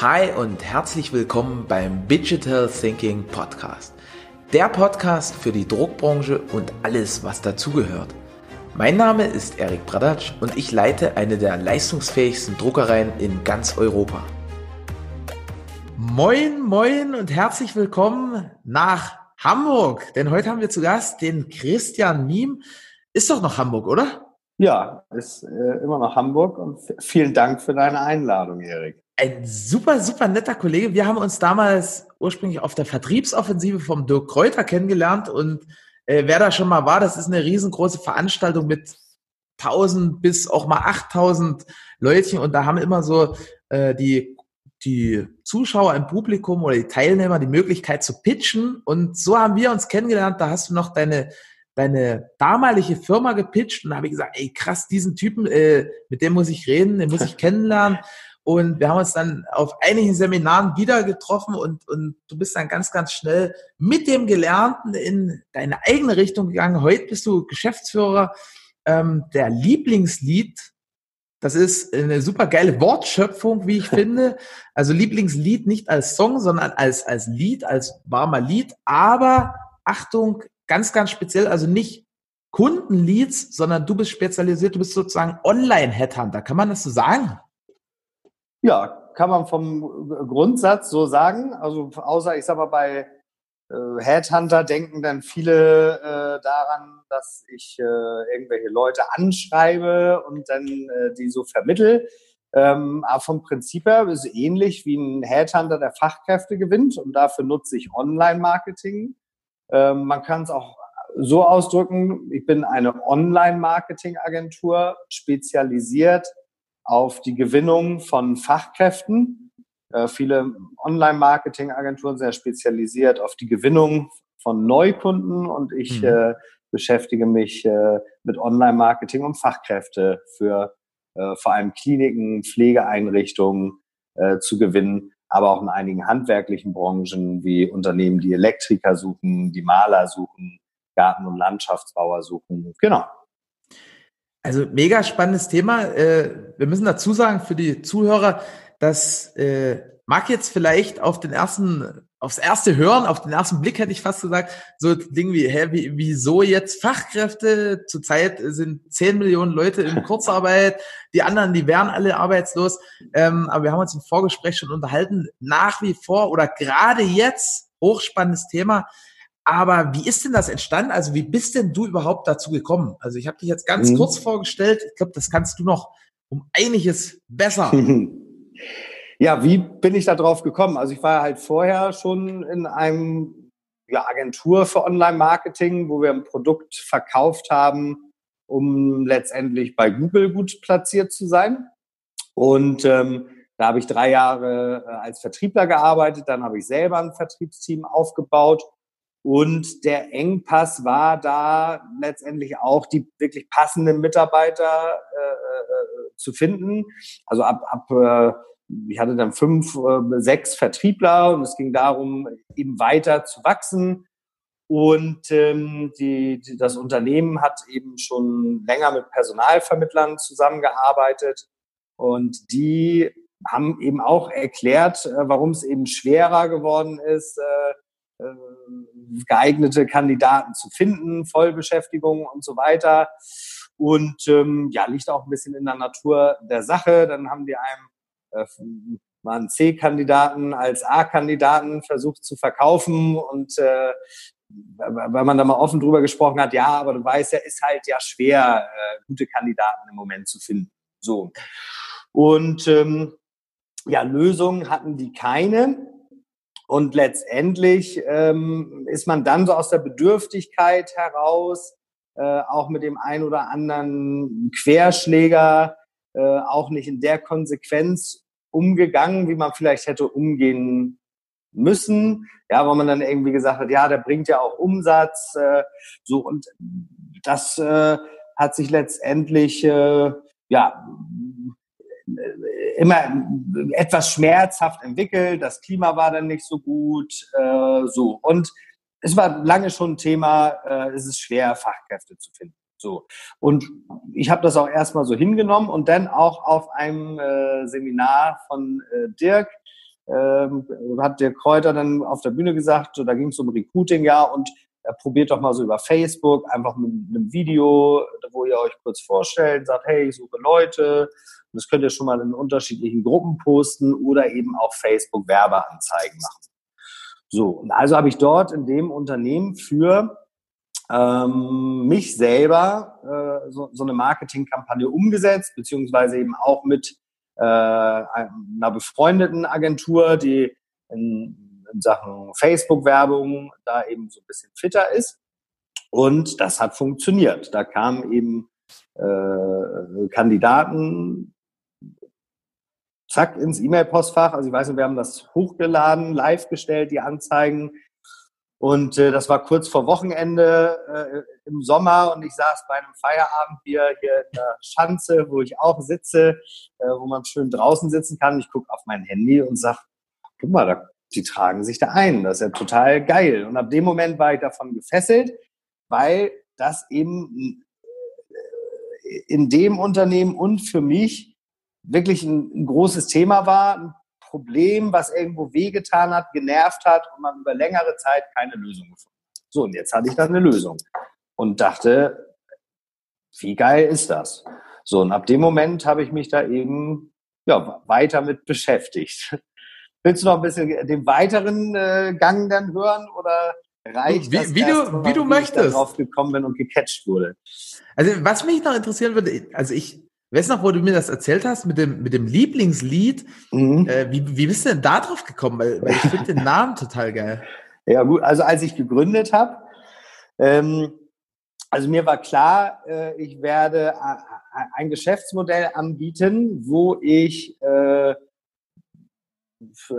Hi und herzlich willkommen beim Digital Thinking Podcast. Der Podcast für die Druckbranche und alles, was dazugehört. Mein Name ist Erik Bradatsch und ich leite eine der leistungsfähigsten Druckereien in ganz Europa. Moin, moin und herzlich willkommen nach Hamburg. Denn heute haben wir zu Gast den Christian Miem. Ist doch noch Hamburg, oder? Ja, ist äh, immer noch Hamburg und vielen Dank für deine Einladung, Erik ein super, super netter Kollege. Wir haben uns damals ursprünglich auf der Vertriebsoffensive vom Dirk Kräuter kennengelernt und äh, wer da schon mal war, das ist eine riesengroße Veranstaltung mit 1000 bis auch mal 8000 Leutchen und da haben immer so äh, die die Zuschauer im Publikum oder die Teilnehmer die Möglichkeit zu pitchen und so haben wir uns kennengelernt. Da hast du noch deine deine damalige Firma gepitcht und da habe ich gesagt, ey krass, diesen Typen, äh, mit dem muss ich reden, den muss ich kennenlernen. Und wir haben uns dann auf einigen Seminaren wieder getroffen und, und du bist dann ganz, ganz schnell mit dem Gelernten in deine eigene Richtung gegangen. Heute bist du Geschäftsführer ähm, der Lieblingslied. Das ist eine super geile Wortschöpfung, wie ich finde. Also Lieblingslied nicht als Song, sondern als, als Lied, als warmer Lied. Aber Achtung, ganz, ganz speziell, also nicht Kundenleads, sondern du bist spezialisiert, du bist sozusagen Online-Headhunter. Kann man das so sagen? Ja, kann man vom Grundsatz so sagen. Also außer, ich sag mal, bei äh, Headhunter denken dann viele äh, daran, dass ich äh, irgendwelche Leute anschreibe und dann äh, die so vermittel. Ähm, aber vom Prinzip her ist es ähnlich wie ein Headhunter, der Fachkräfte gewinnt und dafür nutze ich Online-Marketing. Ähm, man kann es auch so ausdrücken, ich bin eine Online-Marketing-Agentur, spezialisiert auf die Gewinnung von Fachkräften. Äh, viele Online-Marketing-Agenturen sehr spezialisiert auf die Gewinnung von Neukunden und ich mhm. äh, beschäftige mich äh, mit Online-Marketing und Fachkräfte für äh, vor allem Kliniken, Pflegeeinrichtungen äh, zu gewinnen, aber auch in einigen handwerklichen Branchen wie Unternehmen, die Elektriker suchen, die Maler suchen, Garten- und Landschaftsbauer suchen. Genau. Also mega spannendes Thema. Äh, wir müssen dazu sagen für die Zuhörer, dass äh, mag jetzt vielleicht auf den ersten, aufs erste Hören, auf den ersten Blick hätte ich fast gesagt, so Ding wie, hä, wie, wieso jetzt Fachkräfte? Zurzeit sind 10 Millionen Leute in Kurzarbeit, die anderen, die wären alle arbeitslos. Ähm, aber wir haben uns im Vorgespräch schon unterhalten, nach wie vor oder gerade jetzt hochspannendes Thema. Aber wie ist denn das entstanden? Also wie bist denn du überhaupt dazu gekommen? Also ich habe dich jetzt ganz mhm. kurz vorgestellt. Ich glaube, das kannst du noch um einiges besser. Ja, wie bin ich da drauf gekommen? Also ich war halt vorher schon in einem ja, Agentur für Online-Marketing, wo wir ein Produkt verkauft haben, um letztendlich bei Google gut platziert zu sein. Und ähm, da habe ich drei Jahre äh, als Vertriebler gearbeitet, dann habe ich selber ein Vertriebsteam aufgebaut und der Engpass war da letztendlich auch die wirklich passenden Mitarbeiter äh, äh, zu finden. Also ab, ab äh, ich hatte dann fünf, äh, sechs Vertriebler und es ging darum, eben weiter zu wachsen. Und ähm, die, die, das Unternehmen hat eben schon länger mit Personalvermittlern zusammengearbeitet und die haben eben auch erklärt, äh, warum es eben schwerer geworden ist, äh, äh, geeignete Kandidaten zu finden, Vollbeschäftigung und so weiter. Und ähm, ja, liegt auch ein bisschen in der Natur der Sache. Dann haben die einem äh, mal einen C-Kandidaten als A-Kandidaten versucht zu verkaufen und äh, weil man da mal offen drüber gesprochen hat, ja, aber du weißt ja, ist halt ja schwer, äh, gute Kandidaten im Moment zu finden. So. Und ähm, ja, Lösungen hatten die keine. Und letztendlich ähm, ist man dann so aus der Bedürftigkeit heraus, äh, auch mit dem ein oder anderen Querschläger, äh, auch nicht in der Konsequenz umgegangen, wie man vielleicht hätte umgehen müssen. Ja, weil man dann irgendwie gesagt hat, ja, der bringt ja auch Umsatz. Äh, so und das äh, hat sich letztendlich äh, ja immer etwas schmerzhaft entwickelt. Das Klima war dann nicht so gut. Äh, so und es war lange schon ein Thema. Äh, es ist schwer, Fachkräfte zu finden. So und ich habe das auch erstmal so hingenommen und dann auch auf einem äh, Seminar von äh, Dirk ähm, hat der Kräuter dann auf der Bühne gesagt, da ging es um Recruiting, ja, und er probiert doch mal so über Facebook, einfach mit einem Video, wo ihr euch kurz vorstellt, sagt, hey, ich suche Leute, das könnt ihr schon mal in unterschiedlichen Gruppen posten oder eben auch Facebook Werbeanzeigen machen. So, und also habe ich dort in dem Unternehmen für ähm, mich selber äh, so, so eine Marketingkampagne umgesetzt, beziehungsweise eben auch mit äh, einer befreundeten Agentur, die in, in Sachen Facebook-Werbung da eben so ein bisschen fitter ist. Und das hat funktioniert. Da kamen eben äh, Kandidaten zack ins E-Mail-Postfach. Also ich weiß nicht, wir haben das hochgeladen, live gestellt, die Anzeigen. Und äh, das war kurz vor Wochenende äh, im Sommer und ich saß bei einem Feierabendbier hier in der Schanze, wo ich auch sitze, äh, wo man schön draußen sitzen kann. Ich gucke auf mein Handy und sag, guck mal, da, die tragen sich da ein. Das ist ja total geil. Und ab dem Moment war ich davon gefesselt, weil das eben äh, in dem Unternehmen und für mich wirklich ein, ein großes Thema war, ein Problem, was irgendwo wehgetan hat, genervt hat und man über längere Zeit keine Lösung gefunden hat. So, und jetzt hatte ich dann eine Lösung und dachte, wie geil ist das? So, und ab dem Moment habe ich mich da eben ja, weiter mit beschäftigt. Willst du noch ein bisschen den weiteren äh, Gang dann hören oder reicht wie, das wie du, wie du möchtest. darauf gekommen bin und gecatcht wurde? Also was mich noch interessieren würde, also ich Weißt du noch, wo du mir das erzählt hast mit dem, mit dem Lieblingslied? Mhm. Äh, wie, wie bist du denn da drauf gekommen? Weil, weil ich finde den Namen total geil. Ja, gut, also als ich gegründet habe, ähm, also mir war klar, äh, ich werde ein Geschäftsmodell anbieten, wo ich äh,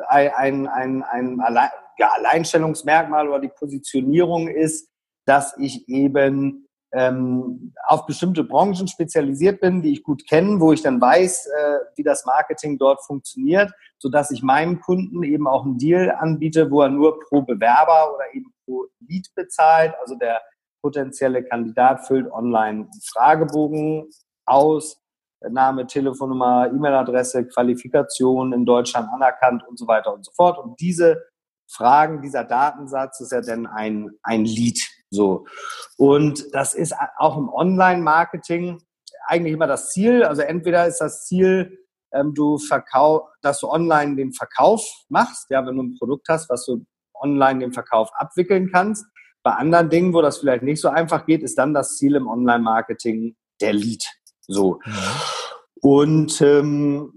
ein, ein, ein Allein, ja, Alleinstellungsmerkmal oder die Positionierung ist, dass ich eben ähm, auf bestimmte Branchen spezialisiert bin, die ich gut kenne, wo ich dann weiß, äh, wie das Marketing dort funktioniert, so dass ich meinem Kunden eben auch einen Deal anbiete, wo er nur pro Bewerber oder eben pro Lead bezahlt. Also der potenzielle Kandidat füllt online Fragebogen aus, Name, Telefonnummer, E-Mail-Adresse, Qualifikation in Deutschland anerkannt und so weiter und so fort. Und diese Fragen, dieser Datensatz ist ja dann ein, ein Lead. So. Und das ist auch im Online-Marketing eigentlich immer das Ziel. Also entweder ist das Ziel, ähm, du verkauf, dass du online den Verkauf machst, ja, wenn du ein Produkt hast, was du online den Verkauf abwickeln kannst. Bei anderen Dingen, wo das vielleicht nicht so einfach geht, ist dann das Ziel im Online-Marketing der Lead. So. Ja. Und ähm,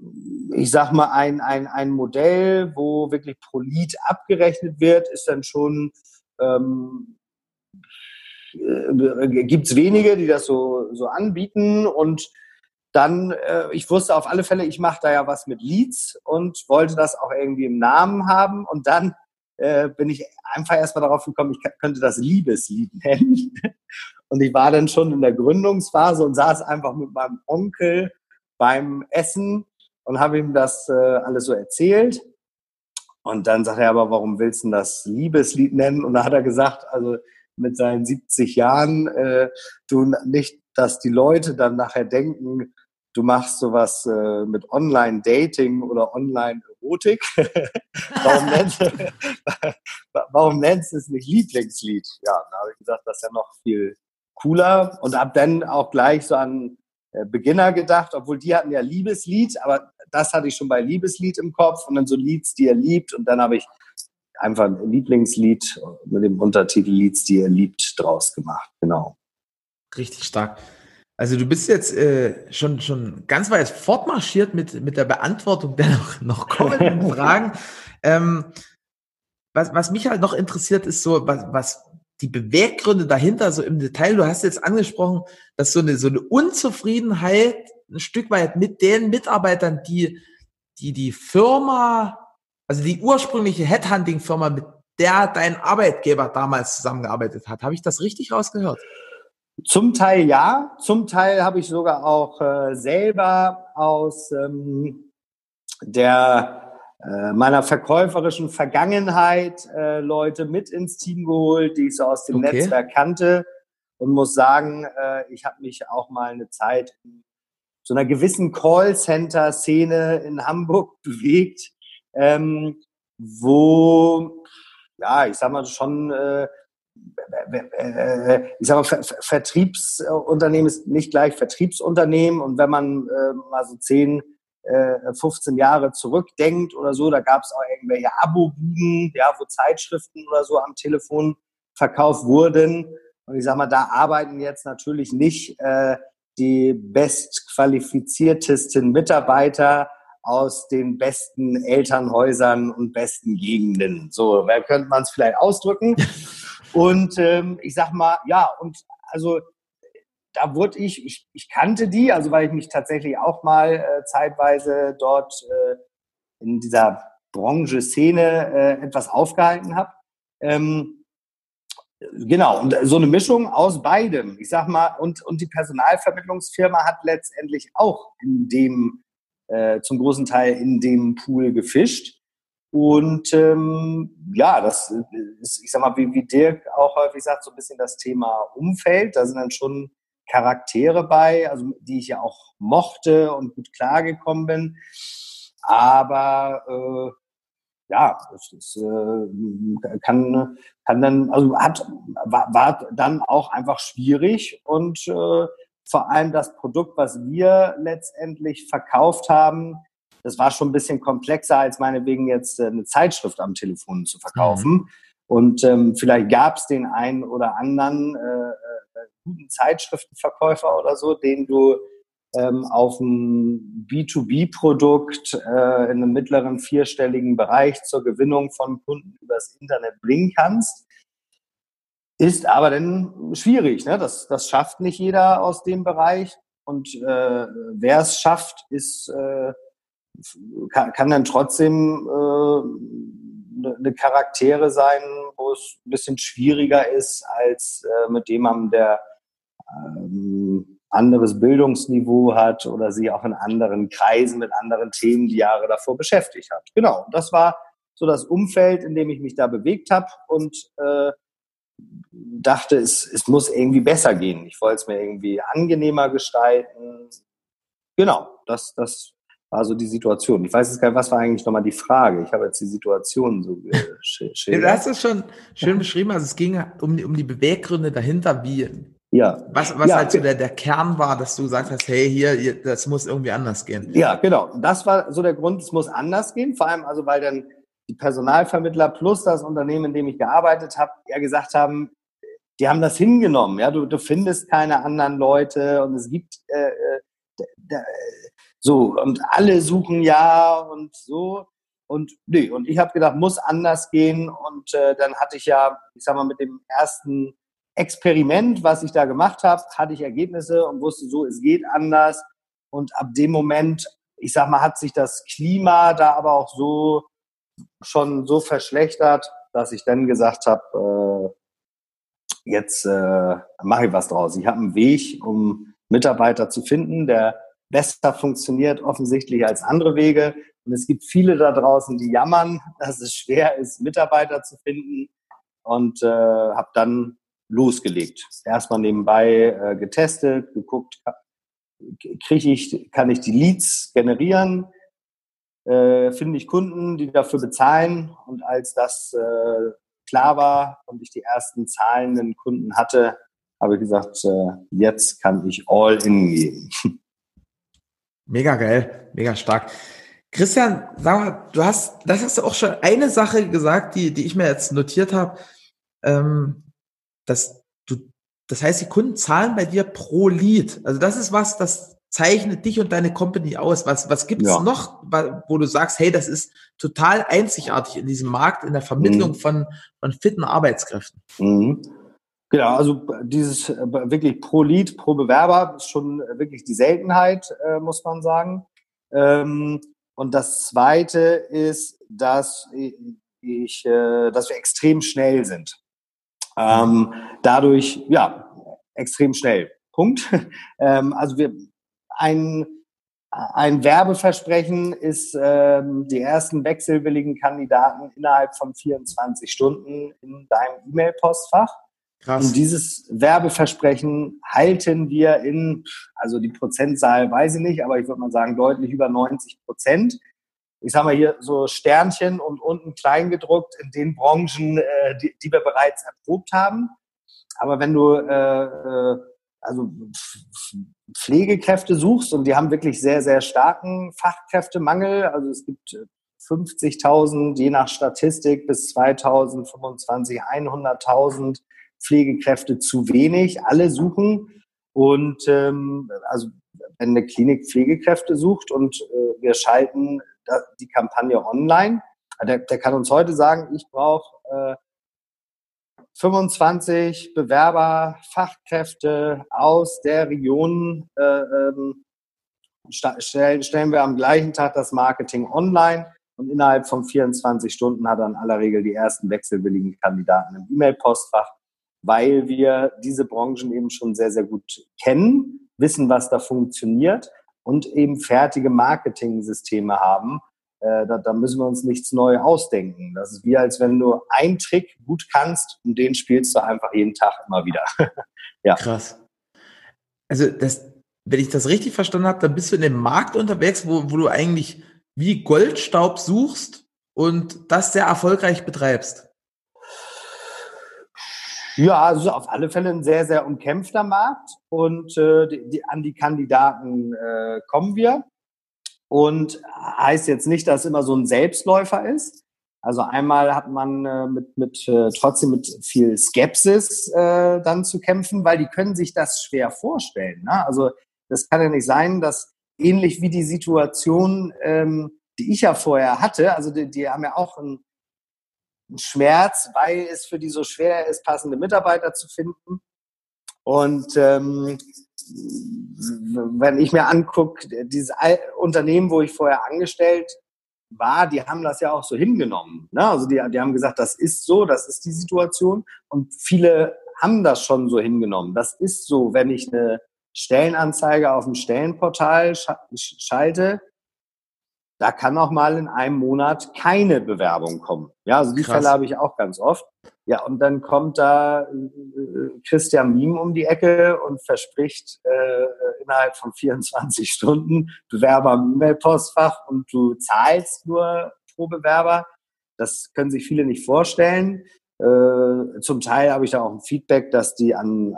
ich sag mal, ein, ein, ein Modell, wo wirklich pro Lead abgerechnet wird, ist dann schon ähm, äh, gibt es wenige, die das so, so anbieten. Und dann, äh, ich wusste auf alle Fälle, ich mache da ja was mit Leads und wollte das auch irgendwie im Namen haben. Und dann äh, bin ich einfach erstmal darauf gekommen, ich könnte das Liebeslied nennen. Und ich war dann schon in der Gründungsphase und saß einfach mit meinem Onkel beim Essen und habe ihm das äh, alles so erzählt. Und dann sagt er aber, warum willst du das Liebeslied nennen? Und da hat er gesagt, also mit seinen 70 Jahren, äh, du nicht, dass die Leute dann nachher denken, du machst sowas äh, mit Online-Dating oder Online-Erotik. warum, nennst, warum nennst du es nicht Lieblingslied? Ja, da habe ich gesagt, das ist ja noch viel cooler und ab dann auch gleich so an äh, Beginner gedacht, obwohl die hatten ja Liebeslied, aber das hatte ich schon bei Liebeslied im Kopf und dann so Lieds, die er liebt und dann habe ich einfach ein Lieblingslied mit dem Untertitel Lieds, die ihr liebt, draus gemacht. Genau. Richtig stark. Also du bist jetzt äh, schon, schon ganz weit fortmarschiert mit, mit der Beantwortung der noch, noch kommenden Fragen. Ähm, was, was mich halt noch interessiert, ist so, was, was die Beweggründe dahinter so im Detail. Du hast jetzt angesprochen, dass so eine, so eine Unzufriedenheit ein Stück weit mit den Mitarbeitern, die, die die Firma also die ursprüngliche Headhunting-Firma, mit der dein Arbeitgeber damals zusammengearbeitet hat. Habe ich das richtig rausgehört? Zum Teil ja, zum Teil habe ich sogar auch äh, selber aus ähm, der äh, meiner verkäuferischen Vergangenheit äh, Leute mit ins Team geholt, die ich so aus dem okay. Netzwerk kannte und muss sagen, äh, ich habe mich auch mal eine Zeit in so einer gewissen Callcenter-Szene in Hamburg bewegt, ähm, wo, ja, ich sag mal schon, äh, ich sag mal, Ver Vertriebsunternehmen ist nicht gleich Vertriebsunternehmen und wenn man äh, mal so 10, äh, 15 Jahre zurückdenkt oder so, da gab es auch irgendwelche Abo-Buden, ja, wo Zeitschriften oder so am Telefon verkauft wurden. Und ich sag mal, da arbeiten jetzt natürlich nicht äh, die bestqualifiziertesten Mitarbeiter aus den besten Elternhäusern und besten Gegenden. So, wer könnte man es vielleicht ausdrücken? Und ähm, ich sag mal, ja, und also da wurde ich, ich, ich kannte die, also weil ich mich tatsächlich auch mal äh, zeitweise dort äh, in dieser Branche-Szene äh, etwas aufgehalten habe. Ähm, genau, und so eine Mischung aus beidem. Ich sag mal, und, und die Personalvermittlungsfirma hat letztendlich auch in dem, äh, zum großen Teil in dem Pool gefischt. Und ähm, ja, das ist, ich sag mal, wie, wie Dirk auch häufig sagt, so ein bisschen das Thema Umfeld. Da sind dann schon Charaktere bei, also die ich ja auch mochte und gut klargekommen bin. Aber äh, ja, es ist, äh, kann, kann dann, also hat, war, war dann auch einfach schwierig und äh, vor allem das Produkt, was wir letztendlich verkauft haben, das war schon ein bisschen komplexer, als meinetwegen jetzt äh, eine Zeitschrift am Telefon zu verkaufen. Mhm. Und ähm, vielleicht gab es den einen oder anderen äh, äh, guten Zeitschriftenverkäufer oder so, den du ähm, auf ein B2B-Produkt äh, in einem mittleren vierstelligen Bereich zur Gewinnung von Kunden übers Internet bringen kannst. Ist aber dann schwierig. Ne? Das, das schafft nicht jeder aus dem Bereich. Und äh, wer es schafft, ist äh, kann, kann dann trotzdem äh, eine Charaktere sein, wo es ein bisschen schwieriger ist, als äh, mit jemandem, der ähm, anderes Bildungsniveau hat oder sie auch in anderen Kreisen mit anderen Themen die Jahre davor beschäftigt hat. Genau, das war so das Umfeld, in dem ich mich da bewegt habe und äh, dachte, es, es muss irgendwie besser gehen. Ich wollte es mir irgendwie angenehmer gestalten. Genau, das, das war so die Situation. Ich weiß jetzt gar nicht, was war eigentlich nochmal die Frage. Ich habe jetzt die Situation so geschildert. Du hast es schon schön beschrieben. Also es ging um die, um die Beweggründe dahinter, wie ja. Was, was ja, halt so der, der Kern war, dass du gesagt hast, hey, hier, das muss irgendwie anders gehen. Ja, genau. Das war so der Grund, es muss anders gehen. Vor allem also, weil dann die Personalvermittler plus das Unternehmen, in dem ich gearbeitet habe, ja gesagt haben, die haben das hingenommen. Ja, du, du findest keine anderen Leute und es gibt äh, äh, so, und alle suchen ja und so. Und nee, und ich habe gedacht, muss anders gehen. Und äh, dann hatte ich ja, ich sag mal, mit dem ersten Experiment, was ich da gemacht habe, hatte ich Ergebnisse und wusste so, es geht anders. Und ab dem Moment, ich sag mal, hat sich das Klima da aber auch so schon so verschlechtert, dass ich dann gesagt habe, äh, jetzt äh, mache ich was draus. Ich habe einen Weg, um Mitarbeiter zu finden, der besser funktioniert offensichtlich als andere Wege. Und es gibt viele da draußen, die jammern, dass es schwer ist, Mitarbeiter zu finden. Und äh, habe dann losgelegt. Erstmal nebenbei äh, getestet, geguckt, kriege ich, kann ich die Leads generieren, äh, finde ich Kunden, die dafür bezahlen. Und als das äh, klar war und ich die ersten zahlenden Kunden hatte, habe ich gesagt, äh, jetzt kann ich all in gehen. Mega geil, mega stark. Christian, sag mal, du hast, das hast du auch schon eine Sache gesagt, die, die ich mir jetzt notiert habe, ähm, dass du, das heißt, die Kunden zahlen bei dir pro Lead. Also das ist was, das zeichnet dich und deine Company aus. Was, was gibt's ja. noch, wo du sagst, hey, das ist total einzigartig in diesem Markt, in der Vermittlung mhm. von, von fitten Arbeitskräften? Mhm. Genau, also dieses äh, wirklich pro Lead, pro Bewerber ist schon wirklich die Seltenheit, äh, muss man sagen. Ähm, und das Zweite ist, dass ich, äh, dass wir extrem schnell sind. Ähm, dadurch, ja, extrem schnell. Punkt. ähm, also wir ein ein Werbeversprechen ist, ähm, die ersten wechselwilligen Kandidaten innerhalb von 24 Stunden in deinem E-Mail-Postfach. Krass. Und dieses Werbeversprechen halten wir in, also die Prozentzahl weiß ich nicht, aber ich würde mal sagen deutlich über 90 Prozent. ich sag mal hier so Sternchen und unten klein gedruckt in den Branchen, äh, die, die wir bereits erprobt haben. Aber wenn du äh, äh also Pflegekräfte suchst und die haben wirklich sehr, sehr starken Fachkräftemangel. Also es gibt 50.000, je nach Statistik, bis 2025 100.000 Pflegekräfte zu wenig. Alle suchen. Und ähm, also wenn eine Klinik Pflegekräfte sucht und äh, wir schalten die Kampagne online, der, der kann uns heute sagen, ich brauche äh, 25 Bewerber, Fachkräfte aus der Region äh, ähm, stellen, stellen wir am gleichen Tag das Marketing online und innerhalb von 24 Stunden hat er in aller Regel die ersten wechselwilligen Kandidaten im E-Mail-Postfach, weil wir diese Branchen eben schon sehr, sehr gut kennen, wissen, was da funktioniert und eben fertige Marketing-Systeme haben, äh, da, da, müssen wir uns nichts neu ausdenken. Das ist wie, als wenn du einen Trick gut kannst und den spielst du einfach jeden Tag immer wieder. ja. Krass. Also, das, wenn ich das richtig verstanden habe, dann bist du in dem Markt unterwegs, wo, wo du eigentlich wie Goldstaub suchst und das sehr erfolgreich betreibst. Ja, also auf alle Fälle ein sehr, sehr umkämpfter Markt und äh, die, die, an die Kandidaten äh, kommen wir. Und heißt jetzt nicht, dass immer so ein Selbstläufer ist. Also einmal hat man äh, mit, mit äh, trotzdem mit viel Skepsis äh, dann zu kämpfen, weil die können sich das schwer vorstellen. Ne? Also das kann ja nicht sein, dass ähnlich wie die Situation, ähm, die ich ja vorher hatte, also die, die haben ja auch einen, einen Schmerz, weil es für die so schwer ist, passende Mitarbeiter zu finden. Und ähm, wenn ich mir angucke, dieses Unternehmen, wo ich vorher angestellt war, die haben das ja auch so hingenommen. Ne? Also die, die haben gesagt, das ist so, das ist die Situation. Und viele haben das schon so hingenommen. Das ist so, wenn ich eine Stellenanzeige auf dem Stellenportal schalte, da kann auch mal in einem Monat keine Bewerbung kommen. Ja, also die Krass. Fälle habe ich auch ganz oft. Ja, und dann kommt da äh, Christian Miem um die Ecke und verspricht äh, innerhalb von 24 Stunden Bewerber im E-Mail-Postfach und du zahlst nur pro Bewerber. Das können sich viele nicht vorstellen. Äh, zum Teil habe ich da auch ein Feedback, dass die an,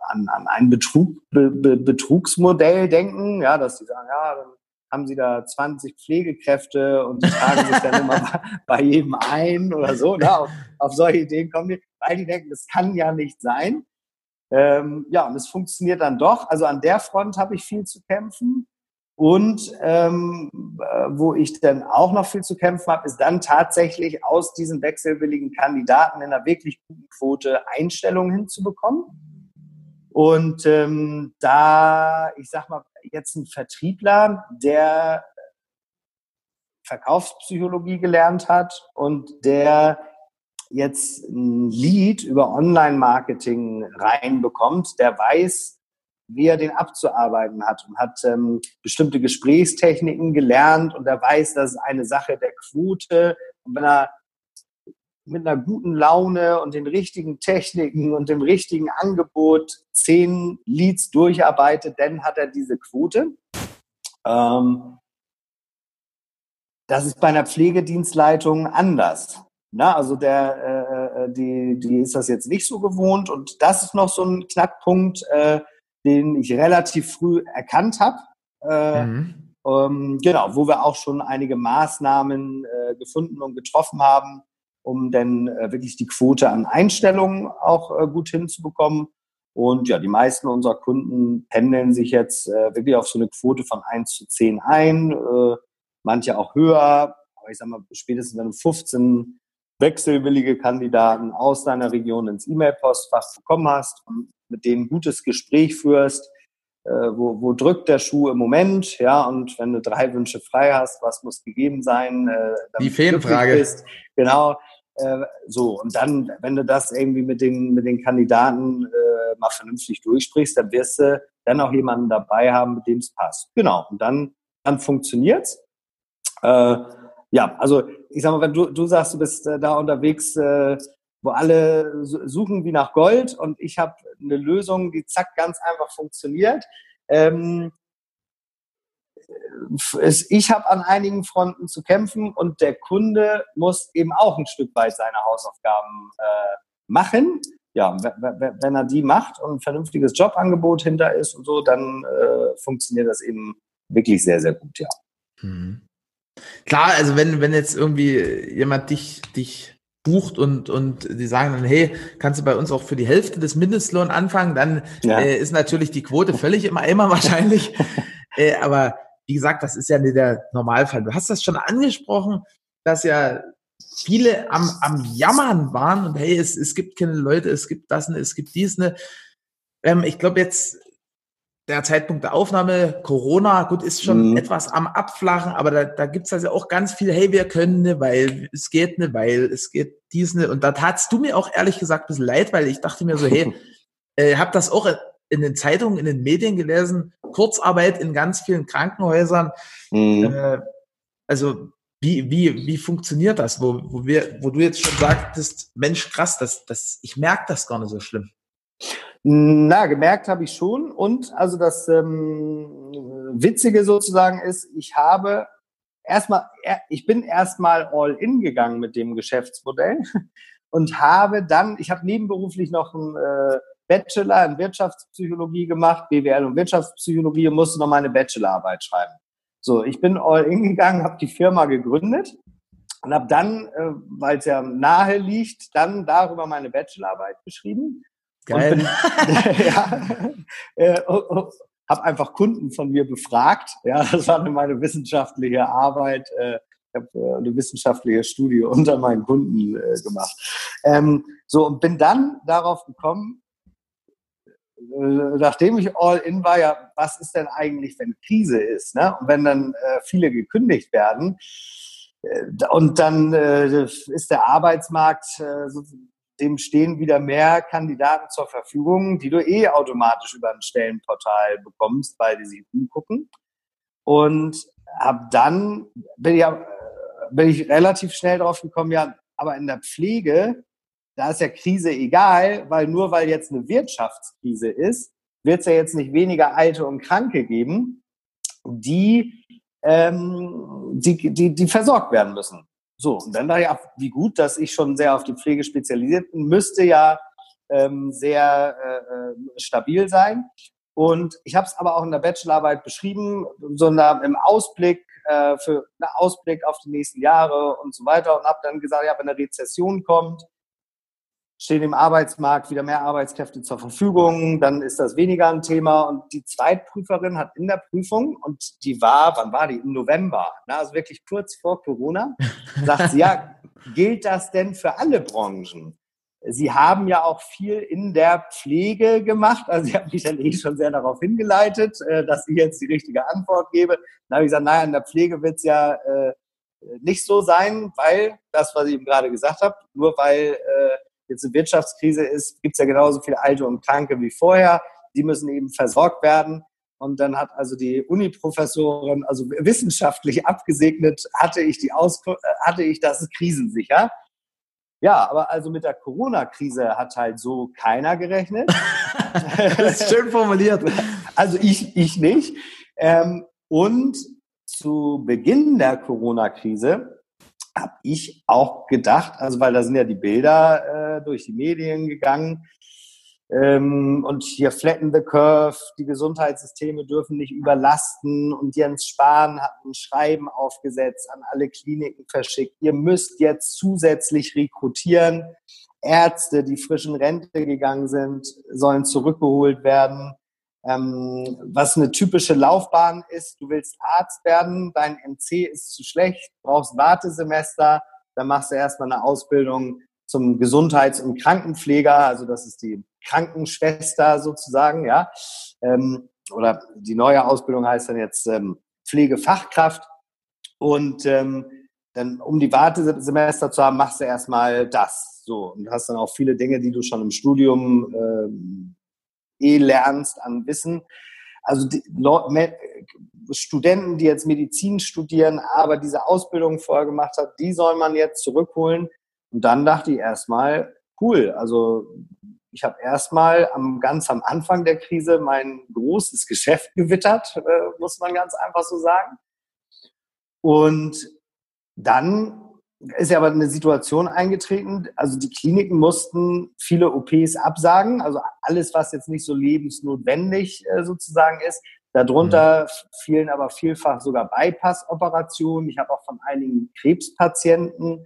an, an ein Betrug, Be, Be, Betrugsmodell denken, ja, dass die sagen, ja, dann haben sie da 20 Pflegekräfte und die tragen sich dann immer bei, jedem ein oder so. Ne? Auf, auf, solche Ideen kommen die, weil die denken, das kann ja nicht sein. Ähm, ja, und es funktioniert dann doch. Also an der Front habe ich viel zu kämpfen. Und ähm, äh, wo ich dann auch noch viel zu kämpfen habe, ist dann tatsächlich aus diesen wechselwilligen Kandidaten in einer wirklich guten Quote Einstellungen hinzubekommen. Und ähm, da, ich sag mal, jetzt ein Vertriebler, der Verkaufspsychologie gelernt hat und der jetzt ein Lead über Online-Marketing reinbekommt, der weiß, wie er den abzuarbeiten hat und hat ähm, bestimmte Gesprächstechniken gelernt und er weiß, das ist eine Sache der Quote. Und wenn er mit einer guten Laune und den richtigen Techniken und dem richtigen Angebot zehn Leads durcharbeitet, dann hat er diese Quote. Ähm, das ist bei einer Pflegedienstleitung anders. Na, also der, äh, äh, die, die ist das jetzt nicht so gewohnt und das ist noch so ein Knackpunkt, äh, den ich relativ früh erkannt habe. Äh, mhm. ähm, genau, wo wir auch schon einige Maßnahmen äh, gefunden und getroffen haben, um dann äh, wirklich die Quote an Einstellungen auch äh, gut hinzubekommen. Und ja, die meisten unserer Kunden pendeln sich jetzt äh, wirklich auf so eine Quote von 1 zu 10 ein, manche auch höher. Aber ich sag mal, spätestens wenn du 15 wechselwillige Kandidaten aus deiner Region ins E-Mail-Postfach bekommen hast und mit denen ein gutes Gespräch führst, äh, wo, wo drückt der Schuh im Moment, ja, und wenn du drei Wünsche frei hast, was muss gegeben sein, äh, die Feenfrage. Bist, genau, äh, so, und dann, wenn du das irgendwie mit den, mit den Kandidaten äh, mal vernünftig durchsprichst, dann wirst du dann auch jemanden dabei haben, mit dem es passt. Genau, und dann, dann funktioniert's. Äh, ja, also ich sag mal, wenn du, du sagst, du bist äh, da unterwegs, äh, wo alle suchen wie nach Gold und ich habe eine Lösung, die zack ganz einfach funktioniert. Ähm, ich habe an einigen Fronten zu kämpfen und der Kunde muss eben auch ein Stück weit seine Hausaufgaben äh, machen. Ja, wenn er die macht und ein vernünftiges Jobangebot hinter ist und so, dann äh, funktioniert das eben wirklich sehr, sehr gut, ja. Mhm. Klar, also wenn, wenn jetzt irgendwie jemand dich, dich bucht und, und die sagen dann, hey, kannst du bei uns auch für die Hälfte des Mindestlohns anfangen, dann ja. äh, ist natürlich die Quote völlig im Eimer wahrscheinlich. äh, aber wie gesagt, das ist ja nicht der Normalfall. Du hast das schon angesprochen, dass ja viele am, am Jammern waren und hey, es, es gibt keine Leute, es gibt das, ne, es gibt dies. Ne. Ähm, ich glaube jetzt, der Zeitpunkt der Aufnahme, Corona, gut, ist schon mhm. etwas am Abflachen, aber da, da gibt es also auch ganz viel, hey, wir können ne, weil es geht ne, weil es geht dies ne. Und da tatst du mir auch ehrlich gesagt ein bisschen leid, weil ich dachte mir so, hey, äh, hab das auch in den Zeitungen, in den Medien gelesen, Kurzarbeit in ganz vielen Krankenhäusern. Mhm. Äh, also wie, wie, wie funktioniert das, wo, wo, wir, wo du jetzt schon sagtest, Mensch, krass, das, das, ich merke das gar nicht so schlimm. Na, gemerkt habe ich schon. Und also das ähm, Witzige sozusagen ist, ich habe erstmal, ich bin erstmal all in gegangen mit dem Geschäftsmodell und habe dann, ich habe nebenberuflich noch einen äh, Bachelor in Wirtschaftspsychologie gemacht, BWL und Wirtschaftspsychologie und musste noch meine Bachelorarbeit schreiben. So, ich bin all in gegangen, habe die Firma gegründet und habe dann, äh, weil es ja nahe liegt, dann darüber meine Bachelorarbeit geschrieben. Geil. Ja, äh, oh, oh, habe einfach Kunden von mir befragt. Ja, das war meine wissenschaftliche Arbeit. Äh, ich habe äh, eine wissenschaftliche Studie unter meinen Kunden äh, gemacht. Ähm, so und bin dann darauf gekommen, nachdem ich all in war, ja, was ist denn eigentlich, wenn Krise ist? Ne? Und wenn dann äh, viele gekündigt werden, äh, und dann äh, ist der Arbeitsmarkt, äh, so, dem stehen wieder mehr Kandidaten zur Verfügung, die du eh automatisch über ein Stellenportal bekommst, weil die sich umgucken. Und ab dann bin ich, äh, bin ich relativ schnell drauf gekommen, ja, aber in der Pflege da ist ja Krise egal, weil nur weil jetzt eine Wirtschaftskrise ist, wird es ja jetzt nicht weniger Alte und Kranke geben, die, ähm, die, die, die versorgt werden müssen. So, und dann dachte ich, wie gut, dass ich schon sehr auf die Pflege spezialisiert bin, müsste ja ähm, sehr äh, äh stabil sein. Und ich habe es aber auch in der Bachelorarbeit beschrieben, sondern im Ausblick äh, für einen Ausblick auf die nächsten Jahre und so weiter und habe dann gesagt, ja, wenn eine Rezession kommt, stehen im Arbeitsmarkt wieder mehr Arbeitskräfte zur Verfügung, dann ist das weniger ein Thema. Und die Zweitprüferin hat in der Prüfung, und die war, wann war die? Im November, na, also wirklich kurz vor Corona, sagt sie, ja, gilt das denn für alle Branchen? Sie haben ja auch viel in der Pflege gemacht. Also Sie haben mich dann eh schon sehr darauf hingeleitet, äh, dass ich jetzt die richtige Antwort gebe. Dann habe ich gesagt, naja, in der Pflege wird es ja äh, nicht so sein, weil das, was ich eben gerade gesagt habe, nur weil äh, jetzt eine Wirtschaftskrise ist, gibt es ja genauso viele Alte und Kranke wie vorher. Die müssen eben versorgt werden. Und dann hat also die Uni-Professorin, also wissenschaftlich abgesegnet, hatte ich die Aus hatte ich das krisensicher. Ja, aber also mit der Corona-Krise hat halt so keiner gerechnet. das ist schön formuliert. Also ich, ich nicht. Ähm, und zu Beginn der Corona-Krise habe ich auch gedacht, also weil da sind ja die Bilder äh, durch die Medien gegangen. Ähm, und hier flatten the curve, die Gesundheitssysteme dürfen nicht überlasten und Jens Spahn hat ein Schreiben aufgesetzt, an alle Kliniken verschickt, ihr müsst jetzt zusätzlich rekrutieren, Ärzte, die frisch in Rente gegangen sind, sollen zurückgeholt werden ähm, was eine typische Laufbahn ist. Du willst Arzt werden, dein NC ist zu schlecht, brauchst Wartesemester, dann machst du erstmal eine Ausbildung zum Gesundheits- und Krankenpfleger, also das ist die Krankenschwester sozusagen, ja. Ähm, oder die neue Ausbildung heißt dann jetzt ähm, Pflegefachkraft. Und ähm, dann, um die Wartesemester zu haben, machst du erstmal das. So, und hast dann auch viele Dinge, die du schon im Studium ähm, eh lernst an Wissen. Also die Studenten, die jetzt Medizin studieren, aber diese Ausbildung vorher gemacht hat, die soll man jetzt zurückholen. Und dann dachte ich erstmal, cool, also ich habe erstmal am ganz am Anfang der Krise mein großes Geschäft gewittert, äh, muss man ganz einfach so sagen. Und dann ist ja aber eine Situation eingetreten, also die Kliniken mussten viele OPs absagen, also alles, was jetzt nicht so lebensnotwendig äh, sozusagen ist. Darunter mhm. fielen aber vielfach sogar Bypass-Operationen. Ich habe auch von einigen Krebspatienten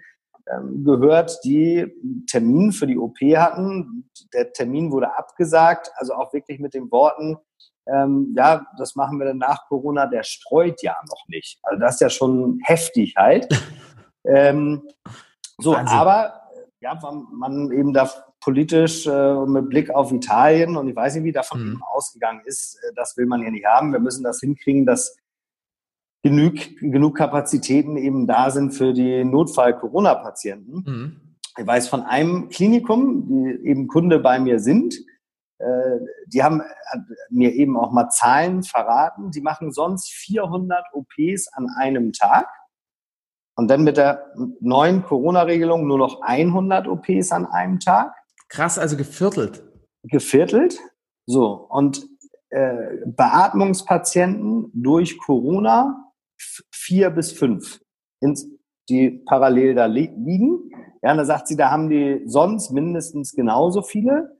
ähm, gehört, die einen Termin für die OP hatten. Der Termin wurde abgesagt, also auch wirklich mit den Worten, ähm, ja, das machen wir dann nach Corona, der streut ja noch nicht. Also das ist ja schon heftig halt. ähm, so, Wahnsinn. aber ja, man eben da politisch äh, mit Blick auf Italien und ich weiß nicht, wie davon mhm. ausgegangen ist, äh, das will man hier nicht haben. Wir müssen das hinkriegen, dass genug, genug Kapazitäten eben da sind für die Notfall-Corona-Patienten. Mhm. Ich weiß von einem Klinikum, die eben Kunde bei mir sind, äh, die haben mir eben auch mal Zahlen verraten. Die machen sonst 400 OPs an einem Tag. Und dann mit der neuen Corona-Regelung nur noch 100 OPs an einem Tag. Krass, also geviertelt. Geviertelt. So, und äh, Beatmungspatienten durch Corona vier bis fünf, die parallel da liegen. Ja, und da sagt sie, da haben die sonst mindestens genauso viele.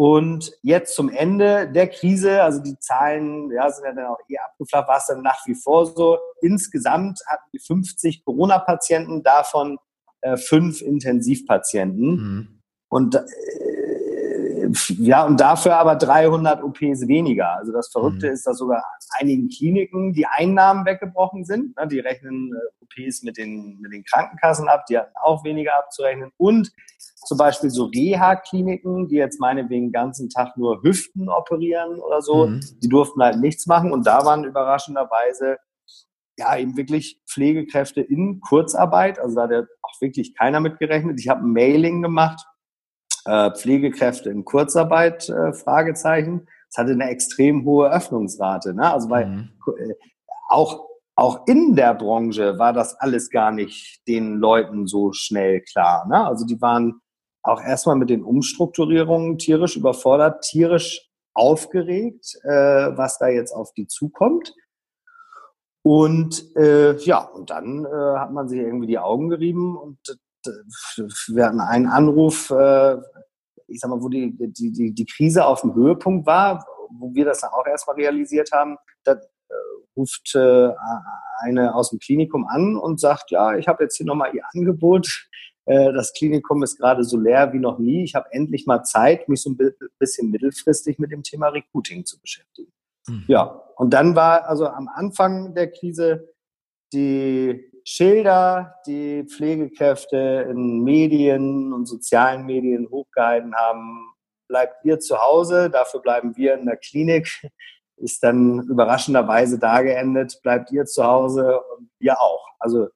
Und jetzt zum Ende der Krise, also die Zahlen ja, sind ja dann auch eher abgeflacht, war es dann nach wie vor so. Insgesamt hatten wir 50 Corona-Patienten, davon äh, fünf Intensivpatienten. Mhm. Und äh, ja, und dafür aber 300 OPs weniger. Also das Verrückte mhm. ist, dass sogar einigen Kliniken die Einnahmen weggebrochen sind. Die rechnen äh, OPs mit den, mit den Krankenkassen ab, die hatten auch weniger abzurechnen. Und zum Beispiel so Reha-Kliniken, die jetzt meinetwegen den ganzen Tag nur Hüften operieren oder so, mhm. die durften halt nichts machen. Und da waren überraschenderweise ja eben wirklich Pflegekräfte in Kurzarbeit. Also da hat auch wirklich keiner mitgerechnet. Ich habe ein Mailing gemacht äh, Pflegekräfte in Kurzarbeit, äh, Fragezeichen. Es hatte eine extrem hohe Öffnungsrate. Ne? Also weil mhm. äh, auch, auch in der Branche war das alles gar nicht den Leuten so schnell klar. Ne? Also die waren auch erstmal mit den Umstrukturierungen tierisch überfordert, tierisch aufgeregt, äh, was da jetzt auf die zukommt. Und äh, ja, und dann äh, hat man sich irgendwie die Augen gerieben und wir hatten einen Anruf, äh, ich sag mal, wo die, die, die, die Krise auf dem Höhepunkt war, wo wir das dann auch erstmal realisiert haben, da äh, ruft äh, eine aus dem Klinikum an und sagt, ja, ich habe jetzt hier nochmal Ihr Angebot. Das Klinikum ist gerade so leer wie noch nie. Ich habe endlich mal Zeit, mich so ein bisschen mittelfristig mit dem Thema Recruiting zu beschäftigen. Mhm. Ja, und dann war also am Anfang der Krise die Schilder, die Pflegekräfte in Medien und sozialen Medien hochgehalten haben, bleibt ihr zu Hause, dafür bleiben wir in der Klinik, ist dann überraschenderweise da geendet, bleibt ihr zu Hause und wir auch. Also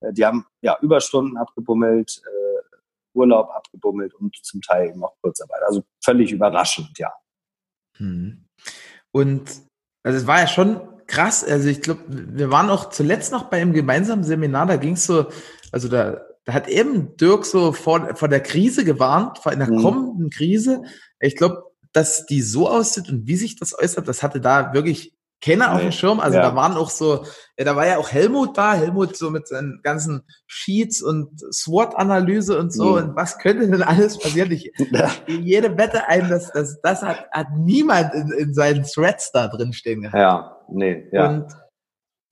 äh, die haben ja Überstunden abgebummelt, äh, Urlaub abgebummelt und zum Teil eben auch Kurzarbeit. Also völlig überraschend, ja. Hm. Und also es war ja schon krass. Also ich glaube, wir waren auch zuletzt noch bei einem gemeinsamen Seminar, da ging es so, also da, da hat eben Dirk so vor, vor der Krise gewarnt, vor einer mhm. kommenden Krise. Ich glaube, dass die so aussieht und wie sich das äußert, das hatte da wirklich keiner auf dem Schirm. Also ja. da waren auch so, ja, da war ja auch Helmut da, Helmut so mit seinen ganzen Sheets und SWOT-Analyse und so. Mhm. Und was könnte denn alles passieren? Ich jede Wette ein, dass das, das hat, hat niemand in, in seinen Threads da drin stehen gehabt. Ja, nee, ja. Und,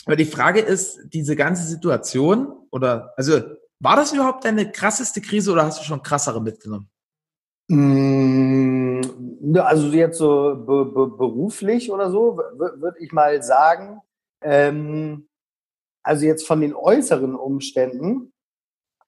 aber die Frage ist, diese ganze Situation oder, also, war das überhaupt deine krasseste Krise oder hast du schon krassere mitgenommen? Mm, also jetzt so be be beruflich oder so, würde ich mal sagen. Ähm, also jetzt von den äußeren Umständen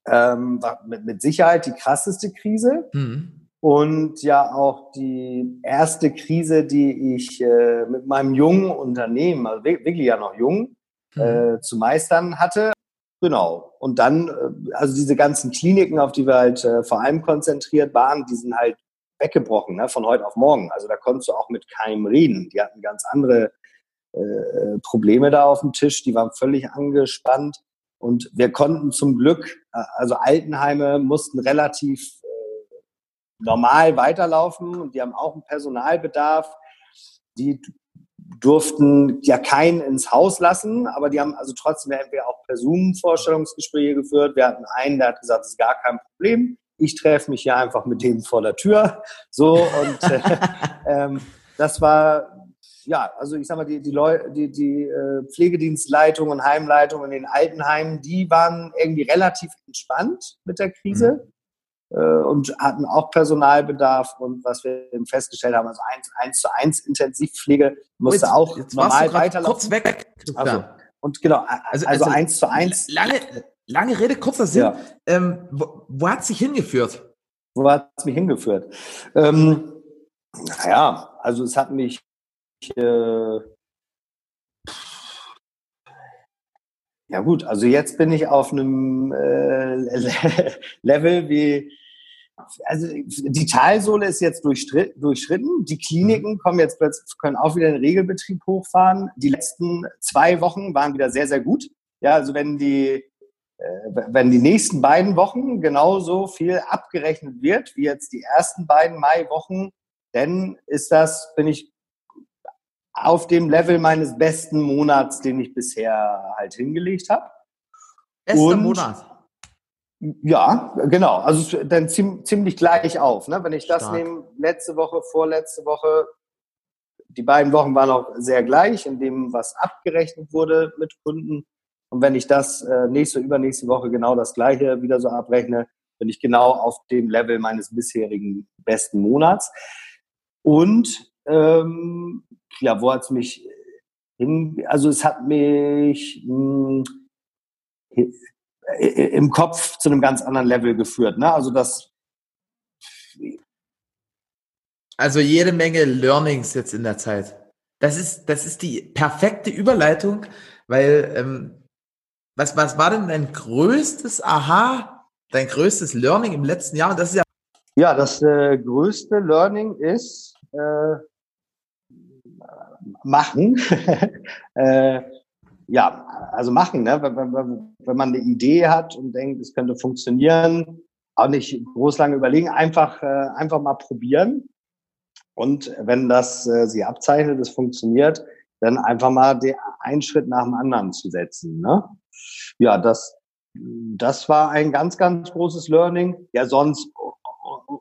ähm, war mit, mit Sicherheit die krasseste Krise. Mhm. Und ja auch die erste Krise, die ich äh, mit meinem jungen Unternehmen, also wirklich ja noch jung, mhm. äh, zu meistern hatte. Genau. Und dann, äh, also diese ganzen Kliniken, auf die wir halt äh, vor allem konzentriert waren, die sind halt weggebrochen, ne, von heute auf morgen. Also da konntest du auch mit keinem reden. Die hatten ganz andere äh, Probleme da auf dem Tisch, die waren völlig angespannt. Und wir konnten zum Glück, äh, also Altenheime mussten relativ normal weiterlaufen und die haben auch einen Personalbedarf. Die durften ja keinen ins Haus lassen, aber die haben also trotzdem entweder auch per Zoom-Vorstellungsgespräche geführt. Wir hatten einen, der hat gesagt, es ist gar kein Problem. Ich treffe mich ja einfach mit dem vor der Tür. So und äh, ähm, das war ja, also ich sag mal, die, die, Leu die, die äh, Pflegedienstleitung und Heimleitung in den Altenheimen, die waren irgendwie relativ entspannt mit der Krise mhm. Äh, und hatten auch Personalbedarf. Und was wir eben festgestellt haben, also eins, eins zu eins Intensivpflege musste jetzt, auch jetzt normal weiterlaufen. Kurz weg. Also, und genau, also, also, also eins zu eins. Lange, lange Rede, kurzer Sinn. Ja. Ähm, wo, wo hat es sich hingeführt? Wo hat es mich hingeführt? Ähm, naja, also es hat mich äh, ja gut, also jetzt bin ich auf einem äh, Level wie, also die Talsohle ist jetzt durchschritten, die Kliniken mhm. kommen jetzt plötzlich, können auch wieder den Regelbetrieb hochfahren. Die letzten zwei Wochen waren wieder sehr, sehr gut. Ja, also wenn die, äh, wenn die nächsten beiden Wochen genauso viel abgerechnet wird, wie jetzt die ersten beiden Maiwochen, dann ist das, bin ich auf dem Level meines besten Monats, den ich bisher halt hingelegt habe. Bester Monat. Ja, genau. Also dann ziemlich gleich auf. Ne? Wenn ich das Stark. nehme, letzte Woche, vorletzte Woche, die beiden Wochen waren auch sehr gleich in dem, was abgerechnet wurde mit Kunden. Und wenn ich das äh, nächste, übernächste Woche genau das gleiche wieder so abrechne, bin ich genau auf dem Level meines bisherigen besten Monats. Und ähm, ja, wo hat es mich hin, also es hat mich mh, hm, im Kopf zu einem ganz anderen Level geführt. Ne? Also das. Also jede Menge Learnings jetzt in der Zeit. Das ist, das ist die perfekte Überleitung, weil ähm, was, was war denn dein größtes Aha, dein größtes Learning im letzten Jahr? das ist ja. Ja, das äh, größte Learning ist, äh, machen. äh, ja, also machen, ne? wenn, wenn, wenn man eine Idee hat und denkt, es könnte funktionieren, auch nicht groß lange überlegen, einfach, äh, einfach mal probieren. Und wenn das äh, sie abzeichnet, es funktioniert, dann einfach mal den einen Schritt nach dem anderen zu setzen. Ne? Ja, das, das war ein ganz, ganz großes Learning. Ja, sonst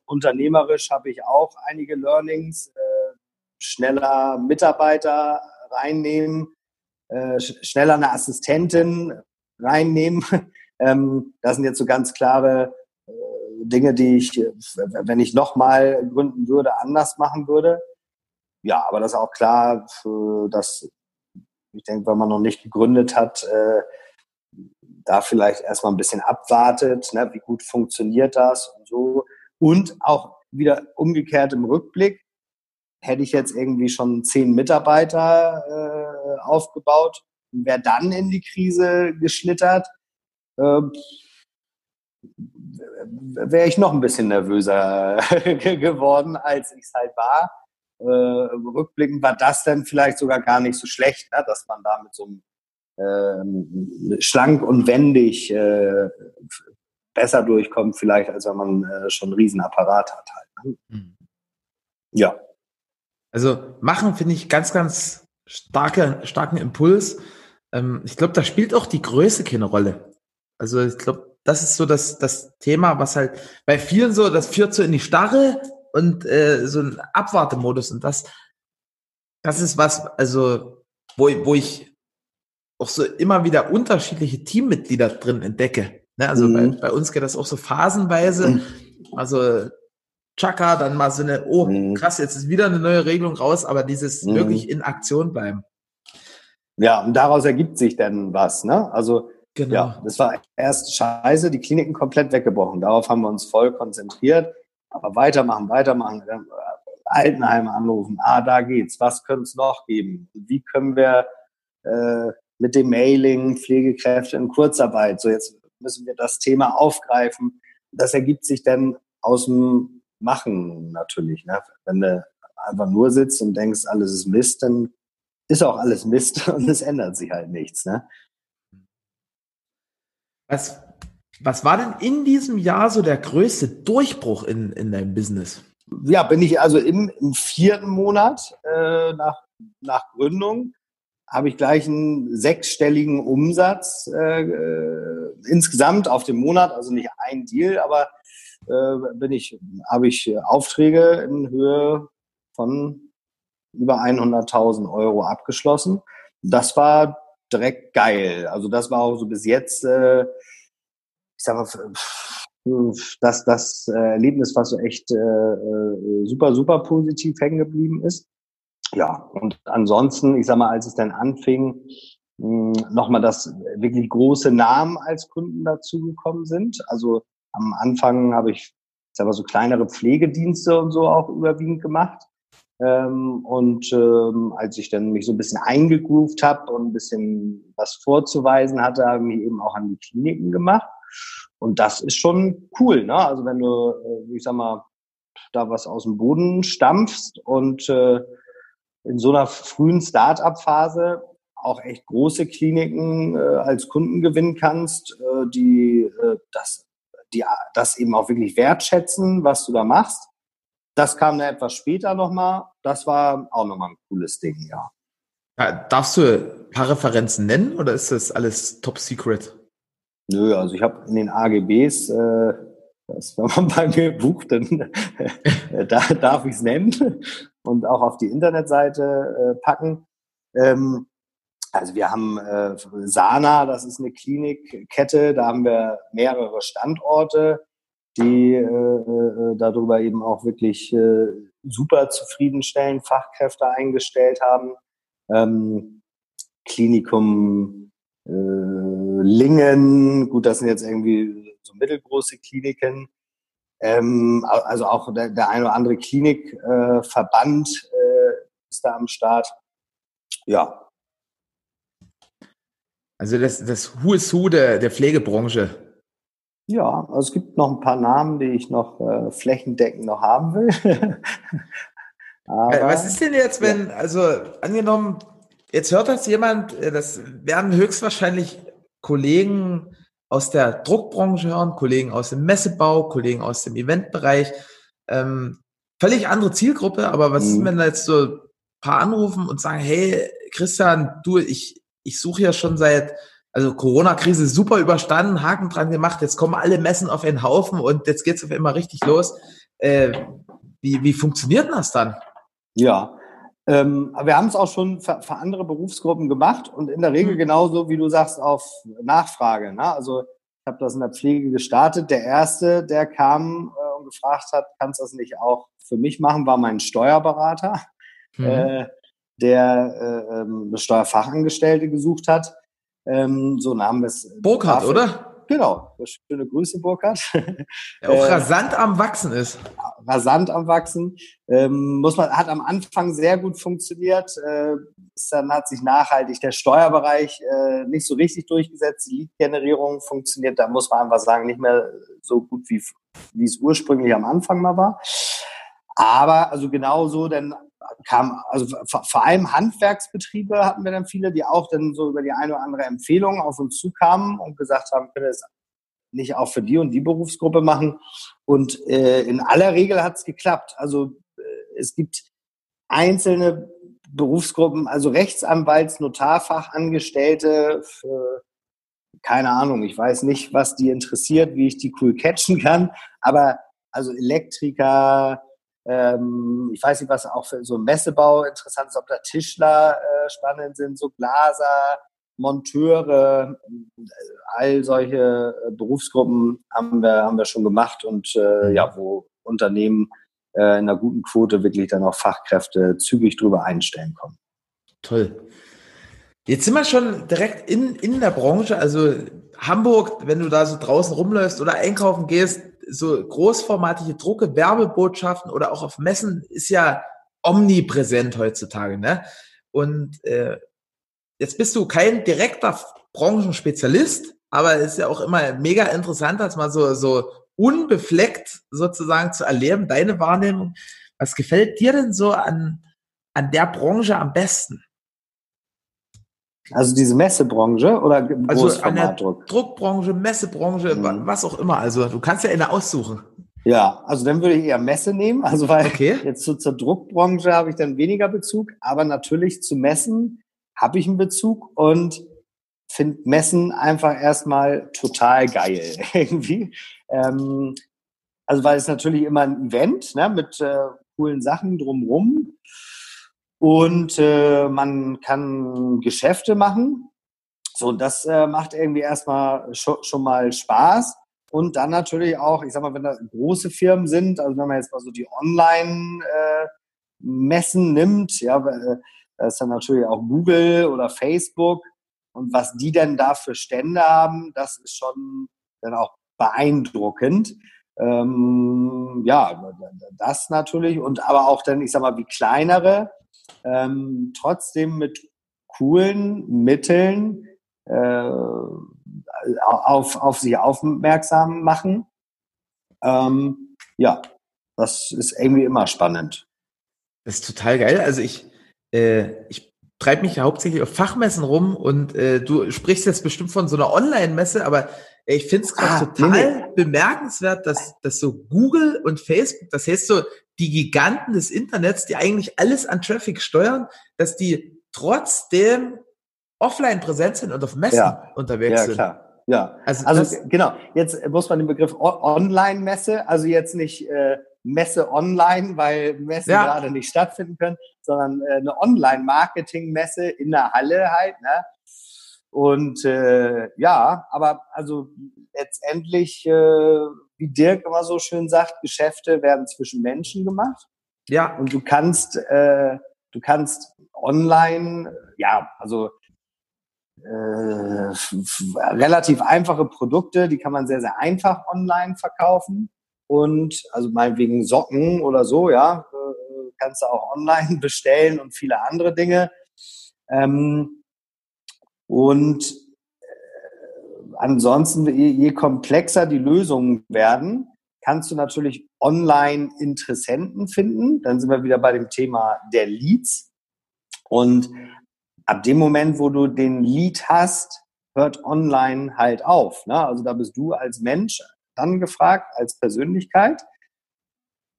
unternehmerisch habe ich auch einige Learnings. Äh, schneller Mitarbeiter reinnehmen, äh, schneller eine Assistentin reinnehmen. ähm, das sind jetzt so ganz klare äh, Dinge, die ich, wenn ich nochmal gründen würde, anders machen würde. Ja, aber das ist auch klar, dass ich denke, wenn man noch nicht gegründet hat, äh, da vielleicht erstmal ein bisschen abwartet, ne, wie gut funktioniert das und so. Und auch wieder umgekehrt im Rückblick, hätte ich jetzt irgendwie schon zehn Mitarbeiter äh, aufgebaut und wäre dann in die Krise geschlittert, äh, wäre ich noch ein bisschen nervöser geworden, als ich es halt war. Äh, rückblickend war das dann vielleicht sogar gar nicht so schlecht, ne? dass man da mit so einem äh, schlank und wendig äh, besser durchkommt, vielleicht, als wenn man äh, schon einen Riesenapparat hat halt. Ne? Mhm. Ja. Also machen finde ich ganz, ganz starke, starken Impuls. Ähm, ich glaube, da spielt auch die Größe keine Rolle. Also ich glaube, das ist so das, das Thema, was halt bei vielen so, das führt so in die Starre und äh, so ein Abwartemodus und das, das ist was, also wo, wo ich auch so immer wieder unterschiedliche Teammitglieder drin entdecke. Ne? Also mhm. bei, bei, uns geht das auch so phasenweise. Mhm. Also Chaka, dann mal so eine, oh mhm. krass, jetzt ist wieder eine neue Regelung raus, aber dieses mhm. wirklich in Aktion bleiben. Ja, und daraus ergibt sich dann was, ne? Also, genau. ja, das war erst scheiße, die Kliniken komplett weggebrochen. Darauf haben wir uns voll konzentriert. Aber weitermachen, weitermachen. Äh, Altenheime anrufen. Ah, da geht's. Was könnte es noch geben? Wie können wir äh, mit dem Mailing Pflegekräfte in Kurzarbeit, so jetzt müssen wir das Thema aufgreifen. Das ergibt sich dann aus dem machen natürlich. Ne? Wenn du einfach nur sitzt und denkst, alles ist Mist, dann ist auch alles Mist und es ändert sich halt nichts. Ne? Was, Was war denn in diesem Jahr so der größte Durchbruch in, in deinem Business? Ja, bin ich also im, im vierten Monat äh, nach, nach Gründung, habe ich gleich einen sechsstelligen Umsatz äh, äh, insgesamt auf dem Monat, also nicht ein Deal, aber bin ich, habe ich Aufträge in Höhe von über 100.000 Euro abgeschlossen. Das war direkt geil. Also das war auch so bis jetzt, äh, ich sag mal, das, das Erlebnis, was so echt äh, äh, super, super positiv hängen geblieben ist. Ja, und ansonsten, ich sag mal, als es dann anfing, nochmal, dass wirklich große Namen als Kunden dazugekommen sind. Also am Anfang habe ich, ich sag mal, so kleinere Pflegedienste und so auch überwiegend gemacht. Ähm, und ähm, als ich dann mich so ein bisschen eingegroovt habe und ein bisschen was vorzuweisen hatte, habe ich mich eben auch an die Kliniken gemacht. Und das ist schon cool, ne? Also wenn du, äh, ich sag mal, da was aus dem Boden stampfst und äh, in so einer frühen Start-up-Phase auch echt große Kliniken äh, als Kunden gewinnen kannst, äh, die äh, das, die das eben auch wirklich wertschätzen, was du da machst das kam dann etwas später nochmal. Das war auch nochmal ein cooles Ding, ja. ja. Darfst du ein paar Referenzen nennen oder ist das alles top secret? Nö, also ich habe in den AGBs, äh, das, wenn man bei mir bucht, dann äh, da darf ich es nennen und auch auf die Internetseite äh, packen. Ähm, also wir haben äh, Sana, das ist eine Klinikkette, da haben wir mehrere Standorte die äh, äh, darüber eben auch wirklich äh, super zufriedenstellen, Fachkräfte eingestellt haben. Ähm, Klinikum äh, Lingen, gut, das sind jetzt irgendwie so mittelgroße Kliniken. Ähm, also auch der, der eine oder andere Klinikverband äh, äh, ist da am Start. Ja. Also das, das Who is Who der, der Pflegebranche ja, also es gibt noch ein paar Namen, die ich noch äh, flächendeckend noch haben will. Aber, Was ist denn jetzt, wenn, ja. also angenommen, jetzt hört das jemand, äh, das werden höchstwahrscheinlich Kollegen aus der Druckbranche hören, Kollegen aus dem Messebau, Kollegen aus dem Eventbereich. Ähm, völlig andere Zielgruppe, aber was mhm. ist, wenn da jetzt so ein paar anrufen und sagen, hey, Christian, du, ich, ich suche ja schon seit also Corona-Krise super überstanden, Haken dran gemacht, jetzt kommen alle Messen auf einen Haufen und jetzt geht's auf einmal richtig los. Äh, wie, wie funktioniert das dann? Ja, ähm, wir haben es auch schon für, für, andere Berufsgruppen gemacht und in der Regel mhm. genauso, wie du sagst, auf Nachfrage. Ne? Also ich habe das in der Pflege gestartet. Der erste, der kam äh, und gefragt hat, kannst du das nicht auch für mich machen, war mein Steuerberater, mhm. äh, der äh, ähm, Steuerfachangestellte gesucht hat. Ähm, so nahmen wir es. Burkhardt, oder? Genau, schöne Grüße, Burkhardt. Der auch äh, rasant am Wachsen ist. Rasant am Wachsen. Ähm, muss man, hat am Anfang sehr gut funktioniert. Äh, dann hat sich nachhaltig der Steuerbereich äh, nicht so richtig durchgesetzt. Die Lead-Generierung funktioniert, da muss man einfach sagen, nicht mehr so gut, wie, wie es ursprünglich am Anfang mal war. Aber also genauso, denn kam, also vor allem Handwerksbetriebe hatten wir dann viele, die auch dann so über die eine oder andere Empfehlung auf uns zukamen und gesagt haben, können wir das nicht auch für die und die Berufsgruppe machen. Und äh, in aller Regel hat es geklappt. Also äh, es gibt einzelne Berufsgruppen, also Rechtsanwalts, Notarfachangestellte, für, keine Ahnung, ich weiß nicht, was die interessiert, wie ich die cool catchen kann, aber also Elektriker, ähm, ich weiß nicht, was auch für so Messebau interessant ist, ob da Tischler äh, spannend sind, so Glaser, Monteure, äh, all solche äh, Berufsgruppen haben wir, haben wir schon gemacht und äh, ja, wo Unternehmen äh, in einer guten Quote wirklich dann auch Fachkräfte zügig drüber einstellen können. Toll. Jetzt sind wir schon direkt in, in der Branche. Also Hamburg, wenn du da so draußen rumläufst oder einkaufen gehst, so großformatige Drucke, Werbebotschaften oder auch auf Messen ist ja omnipräsent heutzutage. Ne? Und äh, jetzt bist du kein direkter Branchenspezialist, aber es ist ja auch immer mega interessant, das mal so, so unbefleckt sozusagen zu erleben, deine Wahrnehmung. Was gefällt dir denn so an, an der Branche am besten? Also diese Messebranche oder also der Druckbranche, Messebranche, mhm. was auch immer. Also du kannst ja eine aussuchen. Ja, also dann würde ich eher Messe nehmen. Also weil okay. jetzt so zur Druckbranche habe ich dann weniger Bezug, aber natürlich zu Messen habe ich einen Bezug und finde Messen einfach erstmal total geil irgendwie. Ähm, also weil es natürlich immer ein Event ne, mit äh, coolen Sachen drumrum und äh, man kann Geschäfte machen. So, und das äh, macht irgendwie erstmal schon, schon mal Spaß. Und dann natürlich auch, ich sag mal, wenn da große Firmen sind, also wenn man jetzt mal so die Online-Messen äh, nimmt, ja, äh, da ist dann natürlich auch Google oder Facebook. Und was die denn da für Stände haben, das ist schon dann auch beeindruckend. Ähm, ja, das natürlich. Und aber auch dann, ich sag mal, wie kleinere, ähm, trotzdem mit coolen Mitteln äh, auf, auf sich aufmerksam machen. Ähm, ja, das ist irgendwie immer spannend. Das ist total geil. Also ich, äh, ich treibe mich ja hauptsächlich auf Fachmessen rum und äh, du sprichst jetzt bestimmt von so einer Online-Messe, aber ich finde es gerade ah, total nee, nee. bemerkenswert, dass, dass so Google und Facebook, das heißt so die Giganten des Internets, die eigentlich alles an Traffic steuern, dass die trotzdem offline präsent sind und auf Messen ja. unterwegs ja, sind. Klar. Ja, also, also genau. Jetzt muss man den Begriff Online-Messe, also jetzt nicht äh, Messe online, weil Messen ja. gerade nicht stattfinden können, sondern äh, eine Online-Marketing-Messe in der Halle halt. Ne? Und äh, ja, aber also letztendlich, äh, wie Dirk immer so schön sagt, Geschäfte werden zwischen Menschen gemacht. Ja. Und du kannst, äh, du kannst online, ja, also äh, relativ einfache Produkte, die kann man sehr, sehr einfach online verkaufen. Und also meinetwegen Socken oder so, ja, äh, kannst du auch online bestellen und viele andere Dinge. Ähm, und äh, ansonsten, je, komplexer die Lösungen werden, kannst du natürlich online Interessenten finden. Dann sind wir wieder bei dem Thema der Leads. Und ab dem Moment, wo du den Lead hast, hört online halt auf. Ne? Also da bist du als Mensch dann gefragt, als Persönlichkeit.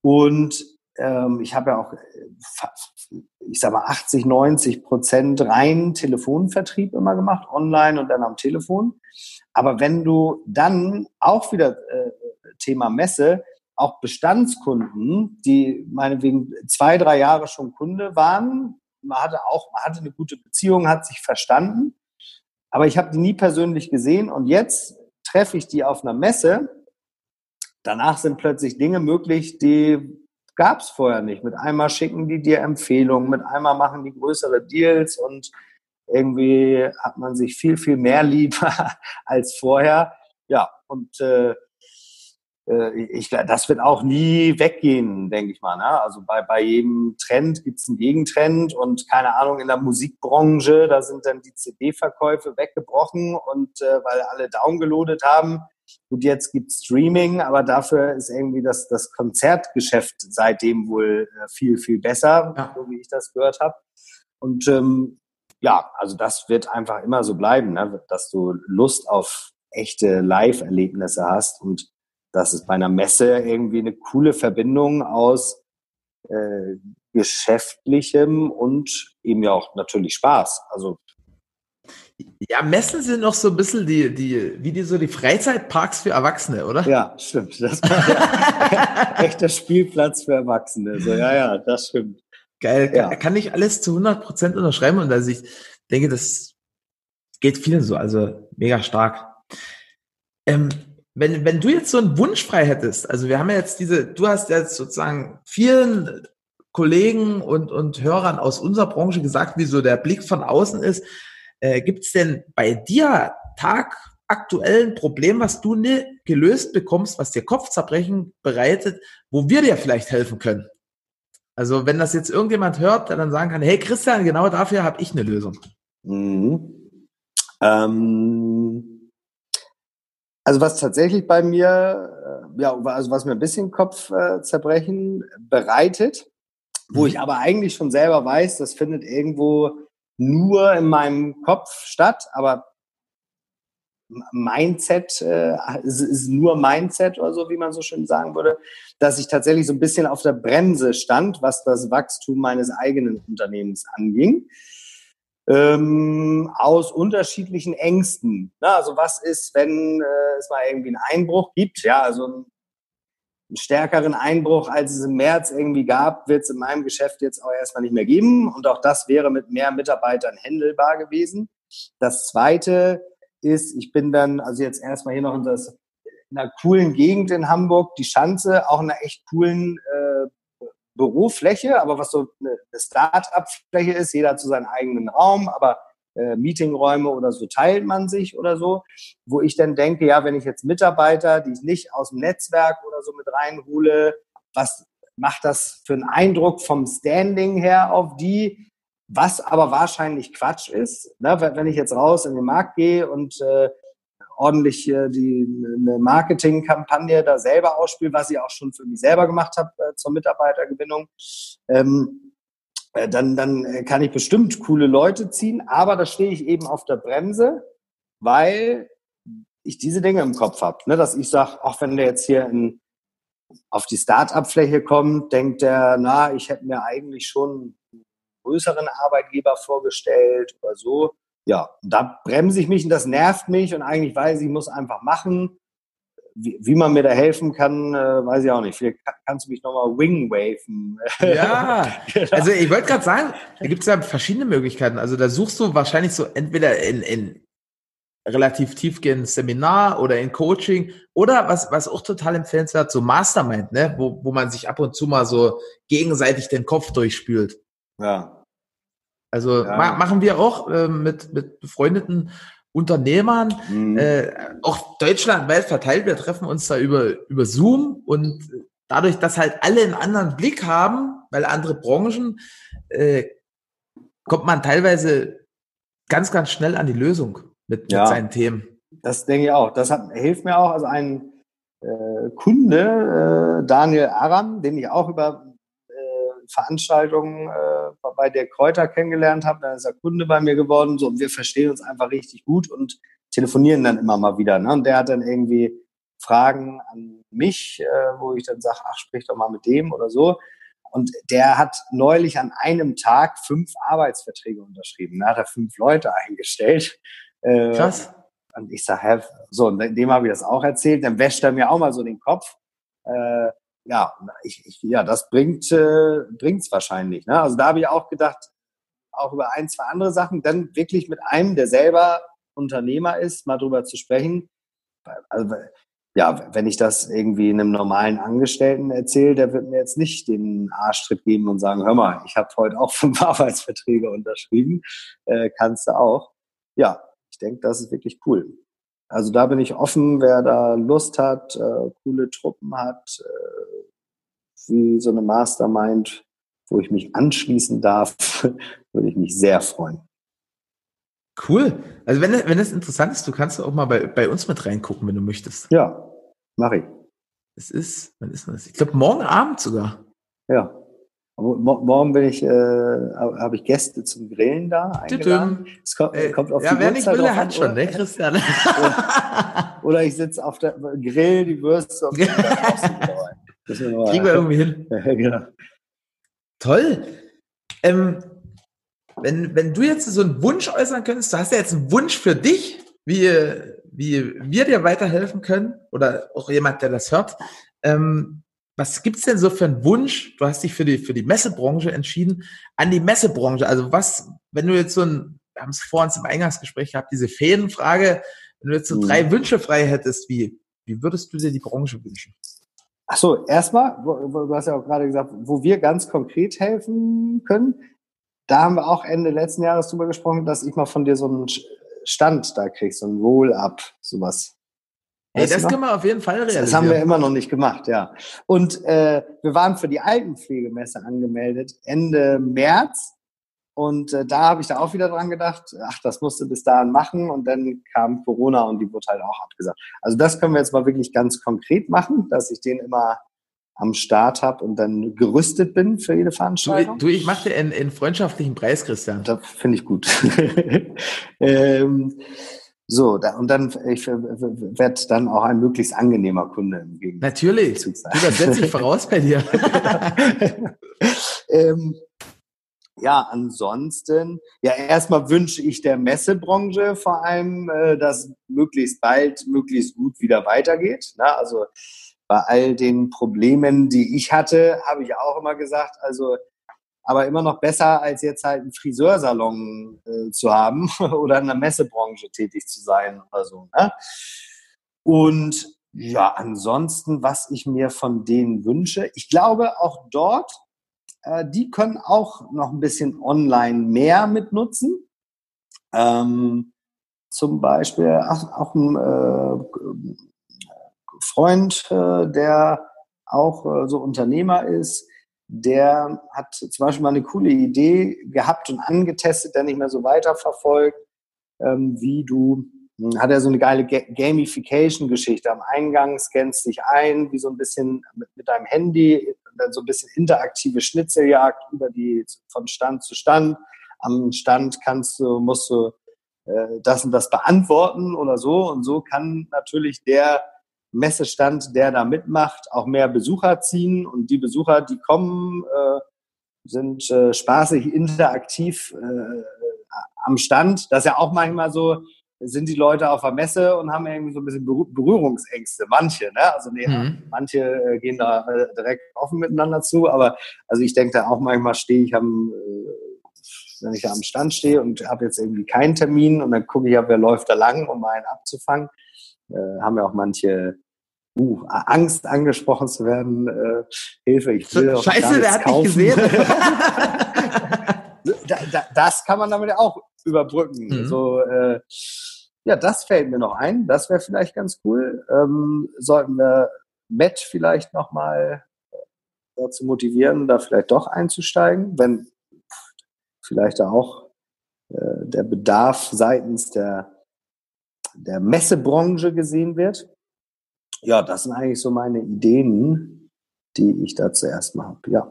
Und ähm, ich habe ja auch, äh, ich sag mal, 80, 90 Prozent rein Telefonvertrieb immer gemacht, online und dann am Telefon. Aber wenn du dann auch wieder äh, Thema Messe, auch Bestandskunden, die meinetwegen zwei, drei Jahre schon Kunde waren, man hatte auch, man hatte eine gute Beziehung, hat sich verstanden. Aber ich habe die nie persönlich gesehen und jetzt treffe ich die auf einer Messe. Danach sind plötzlich Dinge möglich, die gab es vorher nicht. Mit einmal schicken die dir Empfehlungen, mit einmal machen die größere Deals und irgendwie hat man sich viel, viel mehr lieber als vorher. Ja, und äh, äh, ich, das wird auch nie weggehen, denke ich mal. Ne? Also bei, bei jedem Trend gibt es einen Gegentrend und keine Ahnung, in der Musikbranche, da sind dann die CD-Verkäufe weggebrochen und äh, weil alle downgeloadet haben. Gut, jetzt gibt Streaming, aber dafür ist irgendwie das, das Konzertgeschäft seitdem wohl äh, viel, viel besser, ja. so wie ich das gehört habe. Und ähm, ja, also das wird einfach immer so bleiben, ne? dass du Lust auf echte Live-Erlebnisse hast und das ist bei einer Messe irgendwie eine coole Verbindung aus äh, geschäftlichem und eben ja auch natürlich Spaß. Also ja, Messen sind noch so ein bisschen die, die, wie die so die Freizeitparks für Erwachsene, oder? Ja, stimmt. Das war ja echter Spielplatz für Erwachsene. So, ja, ja, das stimmt. Geil. Ja. Kann ich alles zu 100 Prozent unterschreiben und also ich denke, das geht vielen so, also mega stark. Ähm, wenn, wenn du jetzt so einen Wunsch frei hättest, also wir haben ja jetzt diese, du hast jetzt sozusagen vielen Kollegen und, und Hörern aus unserer Branche gesagt, wie so der Blick von außen ist. Äh, Gibt es denn bei dir tagaktuell ein Problem, was du ne, gelöst bekommst, was dir Kopfzerbrechen bereitet, wo wir dir vielleicht helfen können? Also wenn das jetzt irgendjemand hört, der dann sagen kann, hey Christian, genau dafür habe ich eine Lösung. Mhm. Ähm also was tatsächlich bei mir, äh, ja, also was mir ein bisschen Kopfzerbrechen bereitet, wo mhm. ich aber eigentlich schon selber weiß, das findet irgendwo nur in meinem Kopf statt, aber Mindset, äh, ist nur Mindset oder so, wie man so schön sagen würde, dass ich tatsächlich so ein bisschen auf der Bremse stand, was das Wachstum meines eigenen Unternehmens anging. Ähm, aus unterschiedlichen Ängsten. Na, also was ist, wenn äh, es mal irgendwie einen Einbruch gibt? Ja, also einen stärkeren Einbruch, als es im März irgendwie gab, wird es in meinem Geschäft jetzt auch erstmal nicht mehr geben. Und auch das wäre mit mehr Mitarbeitern händelbar gewesen. Das Zweite, ist, ich bin dann, also jetzt erstmal hier noch in, das, in einer coolen Gegend in Hamburg, die Schanze, auch in einer echt coolen äh, Bürofläche, aber was so eine, eine Start-up-Fläche ist, jeder hat so seinen eigenen Raum, aber äh, Meetingräume oder so teilt man sich oder so, wo ich dann denke, ja, wenn ich jetzt Mitarbeiter, die ich nicht aus dem Netzwerk oder so mit reinhole, was macht das für einen Eindruck vom Standing her auf die? was aber wahrscheinlich Quatsch ist. Ne? Wenn ich jetzt raus in den Markt gehe und äh, ordentlich äh, die eine Marketingkampagne da selber ausspiele, was ich auch schon für mich selber gemacht habe äh, zur Mitarbeitergewinnung, ähm, äh, dann, dann kann ich bestimmt coole Leute ziehen, aber da stehe ich eben auf der Bremse, weil ich diese Dinge im Kopf habe. Ne? Dass ich sage, auch wenn der jetzt hier in, auf die Start-up-Fläche kommt, denkt er, na, ich hätte mir eigentlich schon größeren Arbeitgeber vorgestellt oder so. Ja, da bremse ich mich und das nervt mich und eigentlich weiß ich, ich muss einfach machen. Wie, wie man mir da helfen kann, äh, weiß ich auch nicht. Vielleicht kannst du mich nochmal wingwaven. Ja, genau. also ich wollte gerade sagen, da gibt es ja verschiedene Möglichkeiten. Also da suchst du wahrscheinlich so entweder in, in relativ tiefgehendes Seminar oder in Coaching oder was, was auch total empfehlenswert, so Mastermind, ne? wo, wo man sich ab und zu mal so gegenseitig den Kopf durchspült. Ja. Also ja. ma machen wir auch äh, mit, mit befreundeten Unternehmern, mhm. äh, auch deutschlandweit verteilt. Wir treffen uns da über, über Zoom und dadurch, dass halt alle einen anderen Blick haben, weil andere Branchen, äh, kommt man teilweise ganz, ganz schnell an die Lösung mit, ja. mit seinen Themen. Das denke ich auch. Das hat, hilft mir auch. Also ein äh, Kunde, äh, Daniel Aram, den ich auch über Veranstaltung äh, bei der Kräuter kennengelernt habe. Dann ist er Kunde bei mir geworden. So, und wir verstehen uns einfach richtig gut und telefonieren dann immer mal wieder. Ne? Und der hat dann irgendwie Fragen an mich, äh, wo ich dann sage, ach, sprich doch mal mit dem oder so. Und der hat neulich an einem Tag fünf Arbeitsverträge unterschrieben. Da hat er fünf Leute eingestellt. Äh, Krass. Und ich sage, so, und dem habe ich das auch erzählt. Dann wäscht er mir auch mal so den Kopf. Äh, ja, ich, ich, ja, das bringt äh, bringt's wahrscheinlich. Ne? Also da habe ich auch gedacht, auch über ein, zwei andere Sachen, dann wirklich mit einem, der selber Unternehmer ist, mal drüber zu sprechen. Also, ja, wenn ich das irgendwie einem normalen Angestellten erzähle, der wird mir jetzt nicht den Arschtritt geben und sagen, hör mal, ich habe heute auch fünf Arbeitsverträge unterschrieben, äh, kannst du auch. Ja, ich denke, das ist wirklich cool. Also da bin ich offen, wer da Lust hat, äh, coole Truppen hat, äh, wie so eine Mastermind, wo ich mich anschließen darf, würde ich mich sehr freuen. Cool. Also wenn, wenn das interessant ist, du kannst auch mal bei, bei uns mit reingucken, wenn du möchtest. Ja, mache ich. Es ist, wann ist das? Ich glaube morgen Abend sogar. Ja. Morgen bin ich, äh, habe ich Gäste zum Grillen da eingeladen. Es kommt, äh, kommt auf ja, die wer nicht will, der hat schon, ne, Christian? oder ich sitze auf der Grill, die Würste auf Kriegen wir irgendwie hin. Genau. Toll. Ähm, wenn, wenn du jetzt so einen Wunsch äußern könntest, du hast ja jetzt einen Wunsch für dich, wie, wie wir dir weiterhelfen können oder auch jemand, der das hört. Ähm, was gibt's denn so für einen Wunsch? Du hast dich für die, für die Messebranche entschieden, an die Messebranche. Also was, wenn du jetzt so ein, wir haben es vor uns im Eingangsgespräch gehabt, diese Fädenfrage, wenn du jetzt so mhm. drei Wünsche frei hättest, wie, wie würdest du dir die Branche wünschen? Ach so, erstmal, du hast ja auch gerade gesagt, wo wir ganz konkret helfen können. Da haben wir auch Ende letzten Jahres drüber gesprochen, dass ich mal von dir so einen Stand da krieg, so ein Roll-up, sowas. Hey, das können wir auf jeden Fall realisieren. Das haben wir immer noch nicht gemacht, ja. Und äh, wir waren für die Altenpflegemesse angemeldet Ende März. Und äh, da habe ich da auch wieder dran gedacht, ach, das musste bis dahin machen. Und dann kam Corona und die wurde halt auch abgesagt. Also das können wir jetzt mal wirklich ganz konkret machen, dass ich den immer am Start habe und dann gerüstet bin für jede Veranstaltung. Du, du ich mache dir einen, einen, freundschaftlichen Preis, Christian. Das finde ich gut. ähm, so, da, und dann ich werde dann auch ein möglichst angenehmer Kunde im Gegensatz. Natürlich. Du, das setze ich voraus bei dir. ähm, ja, ansonsten, ja, erstmal wünsche ich der Messebranche vor allem, äh, dass möglichst bald, möglichst gut wieder weitergeht. Ne? also bei all den Problemen, die ich hatte, habe ich auch immer gesagt, also aber immer noch besser, als jetzt halt einen Friseursalon äh, zu haben oder in der Messebranche tätig zu sein oder so. Ne? Und ja, ansonsten, was ich mir von denen wünsche, ich glaube auch dort, äh, die können auch noch ein bisschen online mehr mitnutzen. Ähm, zum Beispiel auch, auch ein äh, Freund, äh, der auch äh, so Unternehmer ist, der hat zum Beispiel mal eine coole Idee gehabt und angetestet, der nicht mehr so weiterverfolgt, ähm, wie du, hm, hat er so eine geile Gamification-Geschichte. Am Eingang scannst dich ein, wie so ein bisschen mit, mit deinem Handy, dann so ein bisschen interaktive Schnitzeljagd über die, von Stand zu Stand. Am Stand kannst du, musst du äh, das und das beantworten oder so. Und so kann natürlich der Messestand, der da mitmacht, auch mehr Besucher ziehen. Und die Besucher, die kommen, äh, sind äh, spaßig, interaktiv äh, am Stand. Das ist ja auch manchmal so, sind die Leute auf der Messe und haben irgendwie so ein bisschen Berührungsängste. Manche, ne? Also nee, mhm. manche äh, gehen da äh, direkt offen miteinander zu, aber also ich denke da auch manchmal stehe ich am, äh, wenn ich da am Stand stehe und habe jetzt irgendwie keinen Termin und dann gucke ich, wer läuft da lang, um einen abzufangen. Haben ja auch manche uh, Angst angesprochen zu werden, äh, Hilfe, ich will Scheiße, der hat kaufen. gesehen. da, da, das kann man damit auch überbrücken. Mhm. So, äh, ja, das fällt mir noch ein. Das wäre vielleicht ganz cool. Ähm, sollten wir Matt vielleicht nochmal äh, dazu motivieren, da vielleicht doch einzusteigen, wenn vielleicht auch äh, der Bedarf seitens der, der Messebranche gesehen wird ja, das sind eigentlich so meine Ideen, die ich da zuerst mal habe, ja.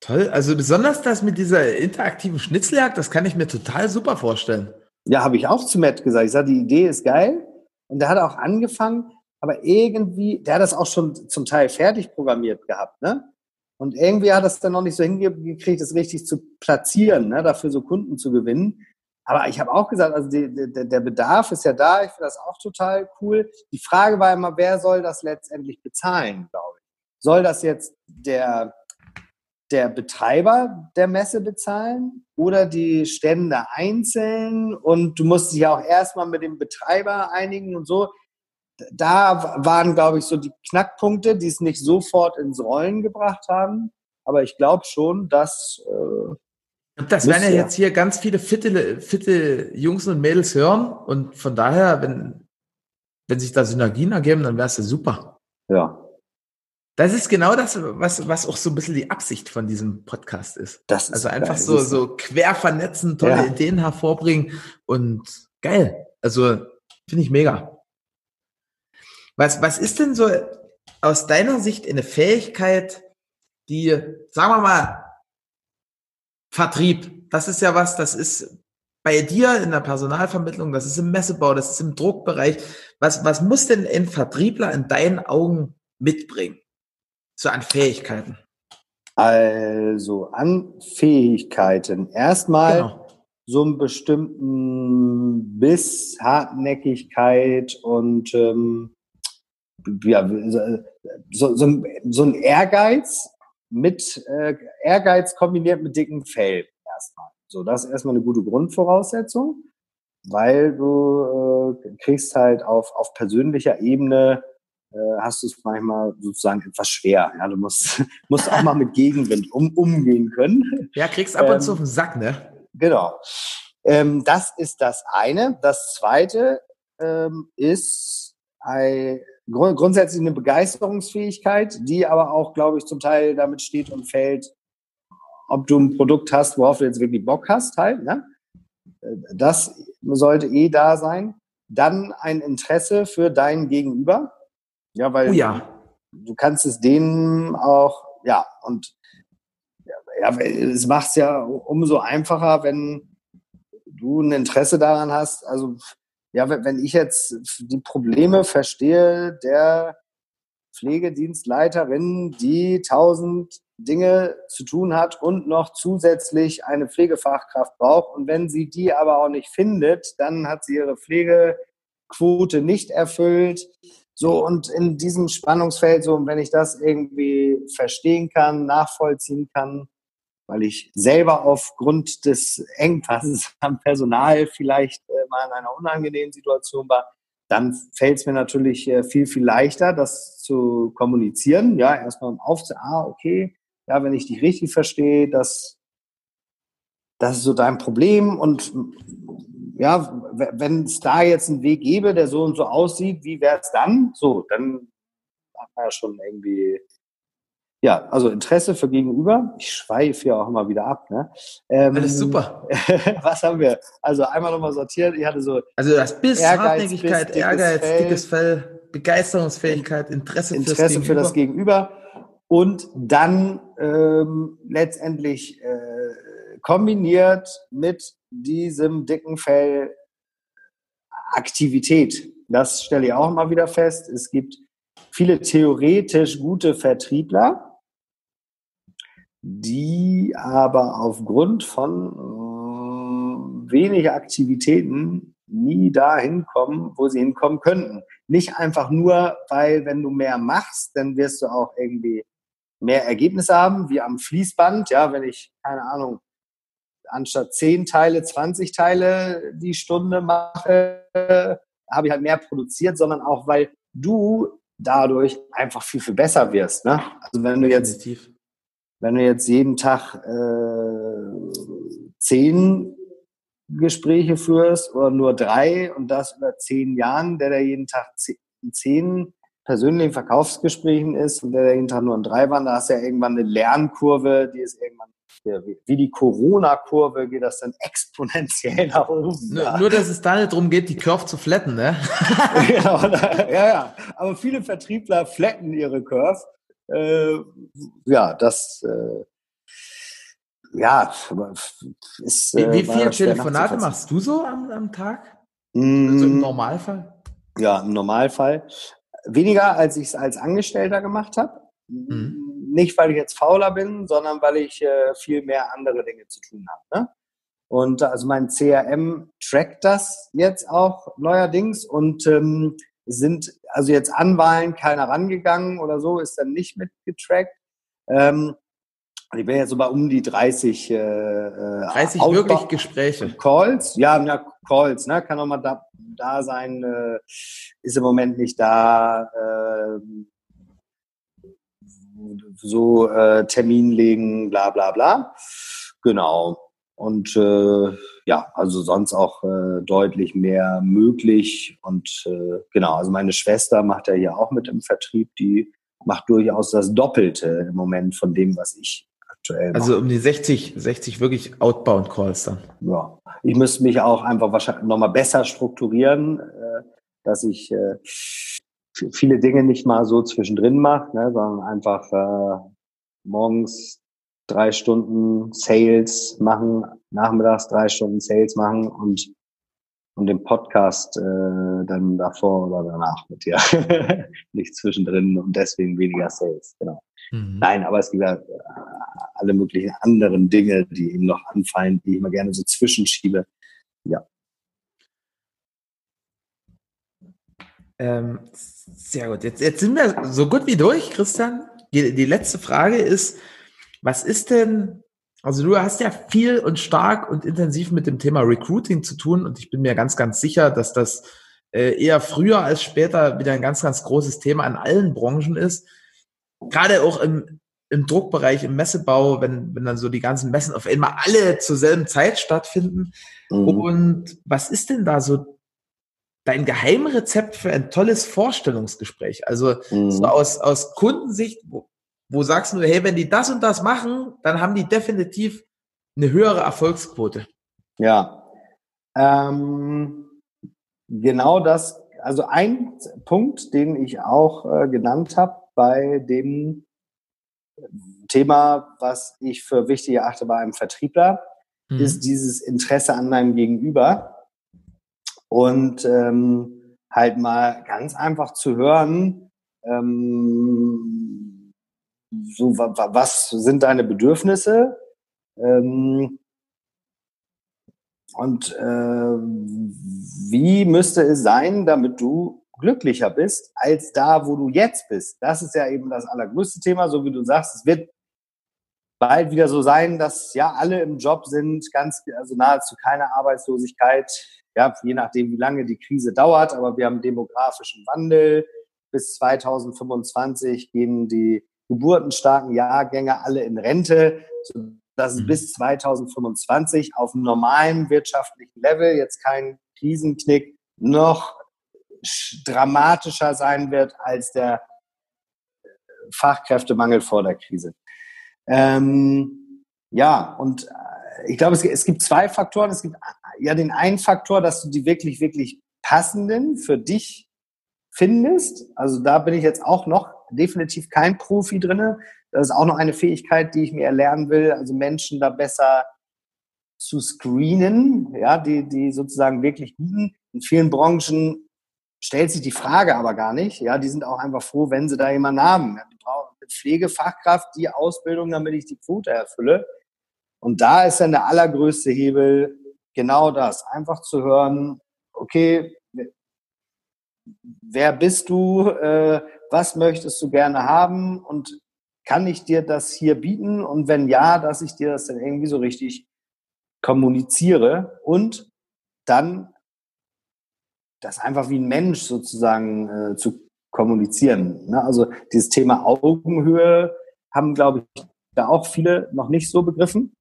Toll, also besonders das mit dieser interaktiven Schnitzeljagd, das kann ich mir total super vorstellen. Ja, habe ich auch zu Matt gesagt. Ich sage, die Idee ist geil. Und der hat auch angefangen, aber irgendwie, der hat das auch schon zum Teil fertig programmiert gehabt, ne? Und irgendwie hat das dann noch nicht so hingekriegt, das richtig zu platzieren, ne? dafür so Kunden zu gewinnen. Aber ich habe auch gesagt, also die, die, der Bedarf ist ja da. Ich finde das auch total cool. Die Frage war immer, wer soll das letztendlich bezahlen, glaube ich. Soll das jetzt der, der Betreiber der Messe bezahlen oder die Stände einzeln? Und du musst dich auch erstmal mit dem Betreiber einigen und so. Da waren, glaube ich, so die Knackpunkte, die es nicht sofort ins Rollen gebracht haben. Aber ich glaube schon, dass äh, das werden ja jetzt hier ganz viele fitte, fitte Jungs und Mädels hören und von daher, wenn, wenn sich da Synergien ergeben, dann wäre es ja super. Ja. Das ist genau das, was, was auch so ein bisschen die Absicht von diesem Podcast ist. Das ist also einfach so, so quer vernetzen, tolle ja. Ideen hervorbringen und geil. Also finde ich mega. Was, was ist denn so aus deiner Sicht eine Fähigkeit, die, sagen wir mal, Vertrieb, das ist ja was, das ist bei dir in der Personalvermittlung, das ist im Messebau, das ist im Druckbereich. Was, was muss denn ein Vertriebler in deinen Augen mitbringen? So an Fähigkeiten. Also an Fähigkeiten. Erstmal genau. so einen bestimmten Biss, Hartnäckigkeit und ähm, ja, so, so, so ein Ehrgeiz, mit äh, Ehrgeiz kombiniert mit dicken Fell erstmal. So, das ist erstmal eine gute Grundvoraussetzung, weil du äh, kriegst halt auf, auf persönlicher Ebene hast du es manchmal sozusagen etwas schwer. Ja, du musst, musst auch mal mit Gegenwind um, umgehen können. Ja, kriegst ab und zu ähm, auf den Sack, ne? Genau. Ähm, das ist das eine. Das zweite ähm, ist ein, grund grundsätzlich eine Begeisterungsfähigkeit, die aber auch, glaube ich, zum Teil damit steht und fällt, ob du ein Produkt hast, worauf du jetzt wirklich Bock hast, halt. Ne? Das sollte eh da sein. Dann ein Interesse für dein Gegenüber. Ja, weil oh ja. du kannst es denen auch, ja, und ja, es macht es ja umso einfacher, wenn du ein Interesse daran hast. Also, ja, wenn ich jetzt die Probleme verstehe der Pflegedienstleiterin, die tausend Dinge zu tun hat und noch zusätzlich eine Pflegefachkraft braucht. Und wenn sie die aber auch nicht findet, dann hat sie ihre Pflegequote nicht erfüllt. So, und in diesem Spannungsfeld, so, wenn ich das irgendwie verstehen kann, nachvollziehen kann, weil ich selber aufgrund des Engpasses am Personal vielleicht äh, mal in einer unangenehmen Situation war, dann fällt es mir natürlich äh, viel, viel leichter, das zu kommunizieren. Ja, erstmal um aufzu, ah, okay, ja, wenn ich dich richtig verstehe, das, das ist so dein Problem und ja, wenn es da jetzt einen Weg gäbe, der so und so aussieht, wie wäre es dann? So, dann hat man ja schon irgendwie, ja, also Interesse für Gegenüber. Ich schweife ja auch immer wieder ab. Ne? Ähm, Alles super. was haben wir? Also einmal nochmal sortiert. Ich hatte so. Also das Biss, Ehrgeiz, Hartnäckigkeit, Biss, Ehrgeiz, Fell, dickes Fell, Begeisterungsfähigkeit, Interesse, Interesse für das Gegenüber. Und dann ähm, letztendlich äh, kombiniert mit diesem dicken Fell Aktivität. Das stelle ich auch mal wieder fest. Es gibt viele theoretisch gute Vertriebler, die aber aufgrund von äh, wenig Aktivitäten nie dahin kommen, wo sie hinkommen könnten. Nicht einfach nur, weil wenn du mehr machst, dann wirst du auch irgendwie mehr Ergebnisse haben, wie am Fließband. Ja, wenn ich, keine Ahnung, anstatt 10 Teile, 20 Teile die Stunde mache, habe ich halt mehr produziert, sondern auch, weil du dadurch einfach viel, viel besser wirst. Ne? Also wenn du jetzt, wenn du jetzt jeden Tag äh, zehn Gespräche führst oder nur drei und das über zehn Jahren, der da jeden Tag zehn persönlichen Verkaufsgesprächen ist und der jeden Tag nur in drei waren, da hast du ja irgendwann eine Lernkurve, die ist irgendwann wie die Corona-Kurve geht das dann exponentiell nach oben. Nur, nur, dass es da nicht darum geht, die Curve zu flatten, ne? genau, ja, ja. Aber viele Vertriebler flatten ihre Curve. Äh, ja, das, äh, ja, ist. Äh, wie, wie viele Telefonate machst du so am, am Tag? Mm, also im Normalfall? Ja, im Normalfall. Weniger, als ich es als Angestellter gemacht habe. Mhm nicht, weil ich jetzt fauler bin, sondern weil ich äh, viel mehr andere Dinge zu tun habe. Ne? Und also mein CRM trackt das jetzt auch neuerdings und ähm, sind also jetzt an Wahlen keiner rangegangen oder so, ist dann nicht mitgetrackt. Ähm, ich bin jetzt so bei um die 30 äh, 30 Outbound wirklich Gespräche. Calls, ja, ja, Calls, ne? Kann auch mal da, da sein, äh, ist im Moment nicht da. Äh, so äh, Termin legen, bla bla bla. Genau. Und äh, ja, also sonst auch äh, deutlich mehr möglich. Und äh, genau, also meine Schwester macht ja hier auch mit im Vertrieb, die macht durchaus das Doppelte im Moment von dem, was ich aktuell mache. Also um die 60, 60 wirklich Outbound Calls dann. Ja, ich müsste mich auch einfach wahrscheinlich nochmal besser strukturieren, äh, dass ich äh, viele Dinge nicht mal so zwischendrin macht, ne, sondern einfach äh, morgens drei Stunden Sales machen, nachmittags drei Stunden Sales machen und und den Podcast äh, dann davor oder danach mit dir. nicht zwischendrin und deswegen weniger Sales, genau. Mhm. Nein, aber es gibt ja äh, alle möglichen anderen Dinge, die eben noch anfallen, die ich immer gerne so zwischenschiebe. Ja. Ähm, sehr gut. Jetzt, jetzt sind wir so gut wie durch, Christian. Die, die letzte Frage ist, was ist denn, also du hast ja viel und stark und intensiv mit dem Thema Recruiting zu tun und ich bin mir ganz, ganz sicher, dass das äh, eher früher als später wieder ein ganz, ganz großes Thema in allen Branchen ist. Gerade auch im, im Druckbereich, im Messebau, wenn, wenn dann so die ganzen Messen auf einmal alle zur selben Zeit stattfinden. Mhm. Und was ist denn da so dein Geheimrezept für ein tolles Vorstellungsgespräch? Also mhm. so aus, aus Kundensicht, wo, wo sagst du, hey, wenn die das und das machen, dann haben die definitiv eine höhere Erfolgsquote. Ja, ähm, genau das. Also ein Punkt, den ich auch äh, genannt habe, bei dem Thema, was ich für wichtig erachte bei einem Vertriebler, mhm. ist dieses Interesse an meinem Gegenüber und ähm, halt mal ganz einfach zu hören, ähm, so was sind deine Bedürfnisse ähm, und äh, wie müsste es sein, damit du glücklicher bist als da, wo du jetzt bist. Das ist ja eben das allergrößte Thema, so wie du sagst. Es wird bald wieder so sein, dass ja alle im Job sind, ganz, also nahezu keine Arbeitslosigkeit, ja, je nachdem, wie lange die Krise dauert, aber wir haben demografischen Wandel. Bis 2025 gehen die geburtenstarken Jahrgänge alle in Rente, sodass es mhm. bis 2025 auf normalem wirtschaftlichen Level, jetzt kein Krisenknick, noch dramatischer sein wird als der Fachkräftemangel vor der Krise. Ähm, ja, und äh, ich glaube, es, es, gibt zwei Faktoren. Es gibt ja den einen Faktor, dass du die wirklich, wirklich passenden für dich findest. Also da bin ich jetzt auch noch definitiv kein Profi drinne. Das ist auch noch eine Fähigkeit, die ich mir erlernen will, also Menschen da besser zu screenen, ja, die, die sozusagen wirklich guten. In vielen Branchen stellt sich die Frage aber gar nicht. Ja, die sind auch einfach froh, wenn sie da jemanden haben. Die brauchen eine Pflegefachkraft, die Ausbildung, damit ich die Quote erfülle. Und da ist dann der allergrößte Hebel genau das. Einfach zu hören, okay, wer bist du, äh, was möchtest du gerne haben und kann ich dir das hier bieten? Und wenn ja, dass ich dir das dann irgendwie so richtig kommuniziere und dann das einfach wie ein Mensch sozusagen äh, zu kommunizieren. Ne? Also dieses Thema Augenhöhe haben, glaube ich, da auch viele noch nicht so begriffen.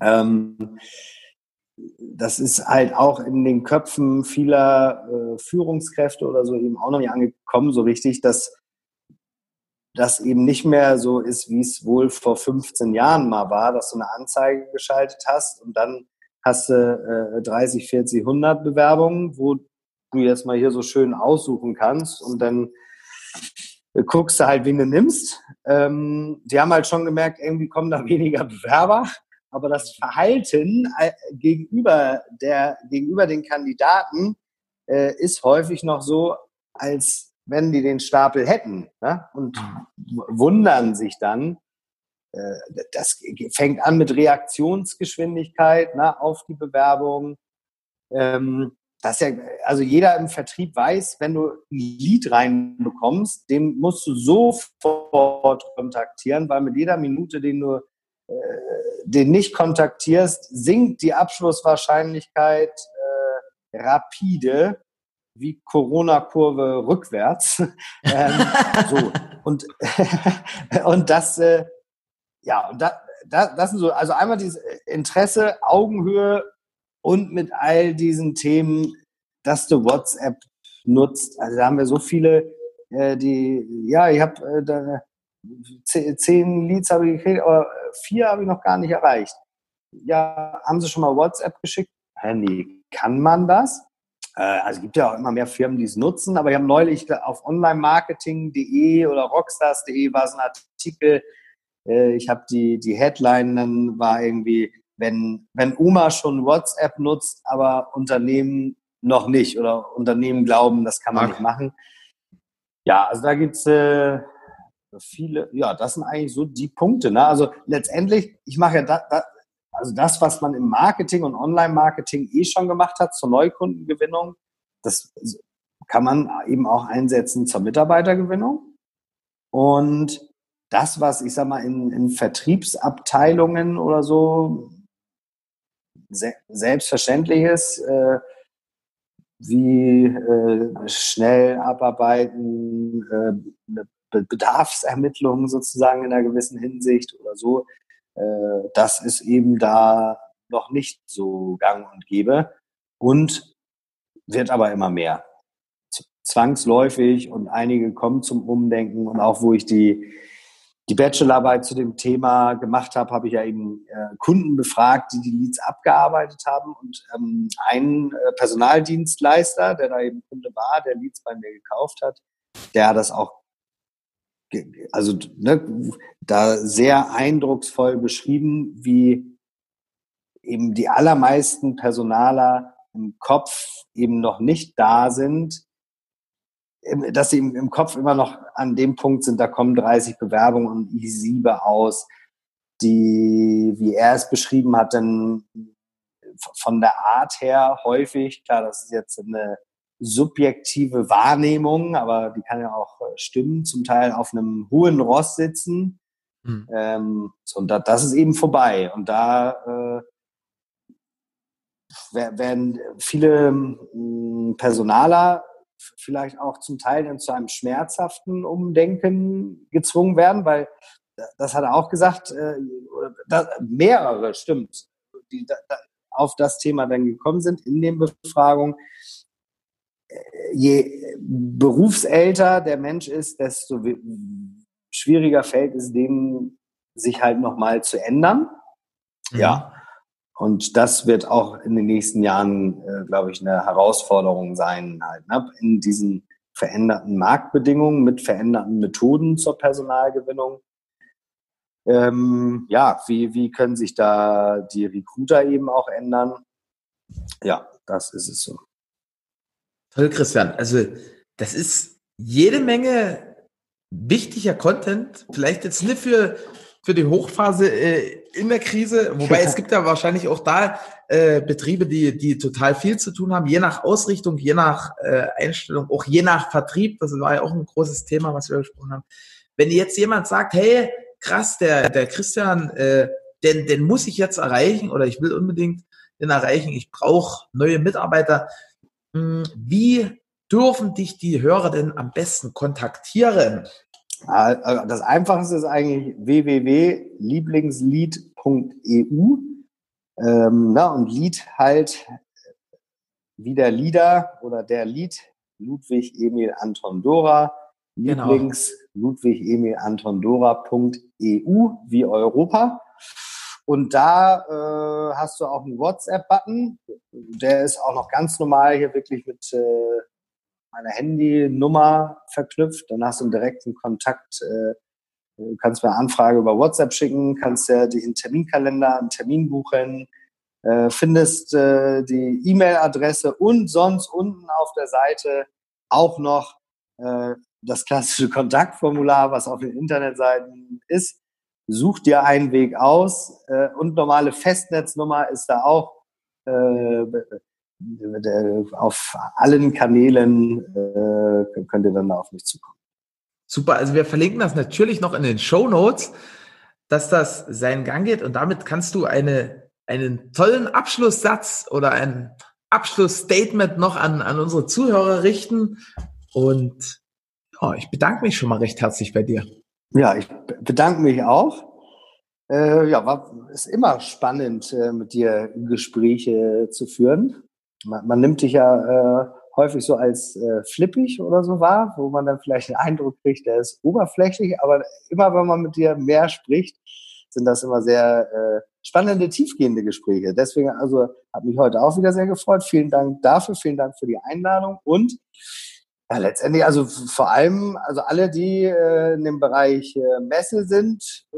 Ähm, das ist halt auch in den Köpfen vieler äh, Führungskräfte oder so eben auch noch nicht angekommen, so richtig, dass das eben nicht mehr so ist, wie es wohl vor 15 Jahren mal war, dass du eine Anzeige geschaltet hast und dann hast du äh, 30, 40, 100 Bewerbungen, wo du jetzt mal hier so schön aussuchen kannst und dann guckst du halt, wen du nimmst. Ähm, die haben halt schon gemerkt, irgendwie kommen da weniger Bewerber, aber das Verhalten äh, gegenüber, der, gegenüber den Kandidaten äh, ist häufig noch so, als wenn die den Stapel hätten ne? und wundern sich dann. Äh, das fängt an mit Reaktionsgeschwindigkeit ne, auf die Bewerbung. Ähm, das ja, also jeder im Vertrieb weiß, wenn du ein Lied reinbekommst, den musst du sofort kontaktieren, weil mit jeder Minute, den du äh, den nicht kontaktierst, sinkt die Abschlusswahrscheinlichkeit äh, rapide wie Corona-Kurve rückwärts. ähm, so. Und, und das, äh, ja, und da, da, das sind so, also einmal dieses Interesse, Augenhöhe und mit all diesen Themen, dass du WhatsApp nutzt. Also da haben wir so viele, äh, die, ja, ich habe äh, da, zehn Leads habe ich gekriegt, aber vier habe ich noch gar nicht erreicht. Ja, haben sie schon mal WhatsApp geschickt? Hä, nee, kann man das? Äh, also es gibt ja auch immer mehr Firmen, die es nutzen, aber ich habe neulich auf onlinemarketing.de oder rockstars.de war es ein Artikel, äh, ich habe die, die Headline, dann war irgendwie, wenn, wenn Oma schon WhatsApp nutzt, aber Unternehmen noch nicht oder Unternehmen glauben, das kann man okay. nicht machen. Ja, also da gibt's äh, viele, ja, das sind eigentlich so die Punkte. Ne? Also letztendlich, ich mache ja da, da, also das, was man im Marketing und Online-Marketing eh schon gemacht hat zur Neukundengewinnung, das kann man eben auch einsetzen zur Mitarbeitergewinnung. Und das, was ich sag mal in, in Vertriebsabteilungen oder so se selbstverständlich äh, wie äh, schnell abarbeiten, äh, Be Bedarfsermittlungen sozusagen in einer gewissen Hinsicht oder so, äh, das ist eben da noch nicht so gang und gäbe und wird aber immer mehr. Zwangsläufig und einige kommen zum Umdenken und auch wo ich die die Bachelorarbeit zu dem Thema gemacht habe, habe ich ja eben äh, Kunden befragt, die die Leads abgearbeitet haben. Und ähm, ein äh, Personaldienstleister, der da eben Kunde war, der Leads bei mir gekauft hat, der hat das auch also ne, da sehr eindrucksvoll beschrieben, wie eben die allermeisten Personaler im Kopf eben noch nicht da sind, dass sie im, Kopf immer noch an dem Punkt sind, da kommen 30 Bewerbungen und ich siebe aus, die, wie er es beschrieben hat, dann von der Art her häufig, klar, das ist jetzt eine subjektive Wahrnehmung, aber die kann ja auch äh, stimmen, zum Teil auf einem hohen Ross sitzen. Mhm. Ähm, so, und da, das ist eben vorbei. Und da äh, werden viele äh, Personaler vielleicht auch zum Teil dann zu einem schmerzhaften Umdenken gezwungen werden, weil das hat er auch gesagt, äh, da, mehrere, stimmt, die da, auf das Thema dann gekommen sind in den Befragungen, je berufsälter der Mensch ist, desto schwieriger fällt es dem, sich halt nochmal zu ändern. Mhm. Ja. Und das wird auch in den nächsten Jahren, äh, glaube ich, eine Herausforderung sein, halt, ne? in diesen veränderten Marktbedingungen mit veränderten Methoden zur Personalgewinnung. Ähm, ja, wie, wie können sich da die Recruiter eben auch ändern? Ja, das ist es so. Toll, Christian. Also, das ist jede Menge wichtiger Content. Vielleicht jetzt nicht für, für die Hochphase äh, in der Krise, wobei es gibt ja wahrscheinlich auch da äh, Betriebe, die, die total viel zu tun haben, je nach Ausrichtung, je nach äh, Einstellung, auch je nach Vertrieb. Das war ja auch ein großes Thema, was wir besprochen haben. Wenn jetzt jemand sagt, hey, krass, der, der Christian, äh, den, den muss ich jetzt erreichen oder ich will unbedingt den erreichen, ich brauche neue Mitarbeiter. Hm, wie dürfen dich die Hörer denn am besten kontaktieren? Also das Einfachste ist eigentlich www.lieblingslied.eu. Ähm, na, und Lied halt wie der Lieder oder der Lied Ludwig Emil Anton Dora. Genau. Lieblings Ludwig Emil Anton Dora.eu wie Europa. Und da äh, hast du auch einen WhatsApp-Button. Der ist auch noch ganz normal hier wirklich mit äh, meiner Handynummer verknüpft. Dann hast du einen direkten Kontakt. Äh, du kannst mir eine Anfrage über WhatsApp schicken, kannst ja dich einen Terminkalender, einen Termin buchen, äh, findest äh, die E-Mail-Adresse und sonst unten auf der Seite auch noch äh, das klassische Kontaktformular, was auf den Internetseiten ist such dir einen Weg aus äh, und normale Festnetznummer ist da auch äh, auf allen Kanälen äh, könnt ihr dann auf mich zukommen. Super, also wir verlinken das natürlich noch in den Show Notes, dass das seinen Gang geht und damit kannst du eine, einen tollen Abschlusssatz oder ein Abschlussstatement noch an, an unsere Zuhörer richten und ja, ich bedanke mich schon mal recht herzlich bei dir. Ja, ich bedanke mich auch. Äh, ja, war, ist immer spannend, äh, mit dir Gespräche zu führen. Man, man nimmt dich ja äh, häufig so als äh, flippig oder so wahr, wo man dann vielleicht den Eindruck kriegt, der ist oberflächlich, aber immer wenn man mit dir mehr spricht, sind das immer sehr äh, spannende, tiefgehende Gespräche. Deswegen also hat mich heute auch wieder sehr gefreut. Vielen Dank dafür, vielen Dank für die Einladung und ja, letztendlich, also vor allem, also alle, die äh, in dem Bereich äh, Messe sind, äh,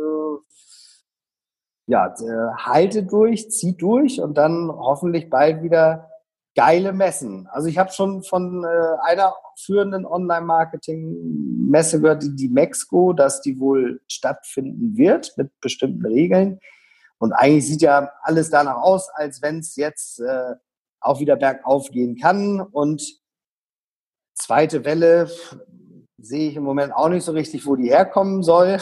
ja, äh, haltet durch, zieht durch und dann hoffentlich bald wieder geile Messen. Also ich habe schon von äh, einer führenden Online-Marketing-Messe gehört, die, die Mexco, dass die wohl stattfinden wird mit bestimmten Regeln. Und eigentlich sieht ja alles danach aus, als wenn es jetzt äh, auch wieder bergauf gehen kann. Und Zweite Welle sehe ich im Moment auch nicht so richtig, wo die herkommen soll.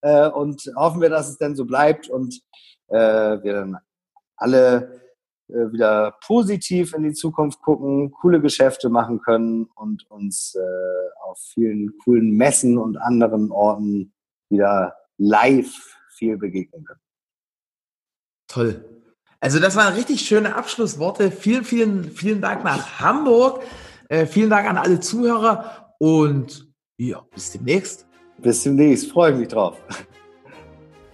Äh, und hoffen wir, dass es denn so bleibt und äh, wir dann alle äh, wieder positiv in die Zukunft gucken, coole Geschäfte machen können und uns äh, auf vielen coolen Messen und anderen Orten wieder live viel begegnen können. Toll. Also das waren richtig schöne Abschlussworte. Vielen, vielen, vielen Dank nach Hamburg. Äh, vielen Dank an alle Zuhörer und ja, bis demnächst. Bis demnächst, freue mich drauf.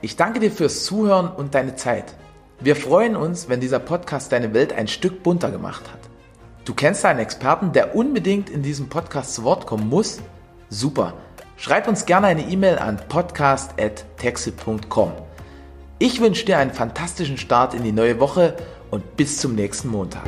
Ich danke dir fürs Zuhören und deine Zeit. Wir freuen uns, wenn dieser Podcast deine Welt ein Stück bunter gemacht hat. Du kennst einen Experten, der unbedingt in diesem Podcast zu Wort kommen muss? Super. Schreib uns gerne eine E-Mail an podcast.texel.com. Ich wünsche dir einen fantastischen Start in die neue Woche und bis zum nächsten Montag.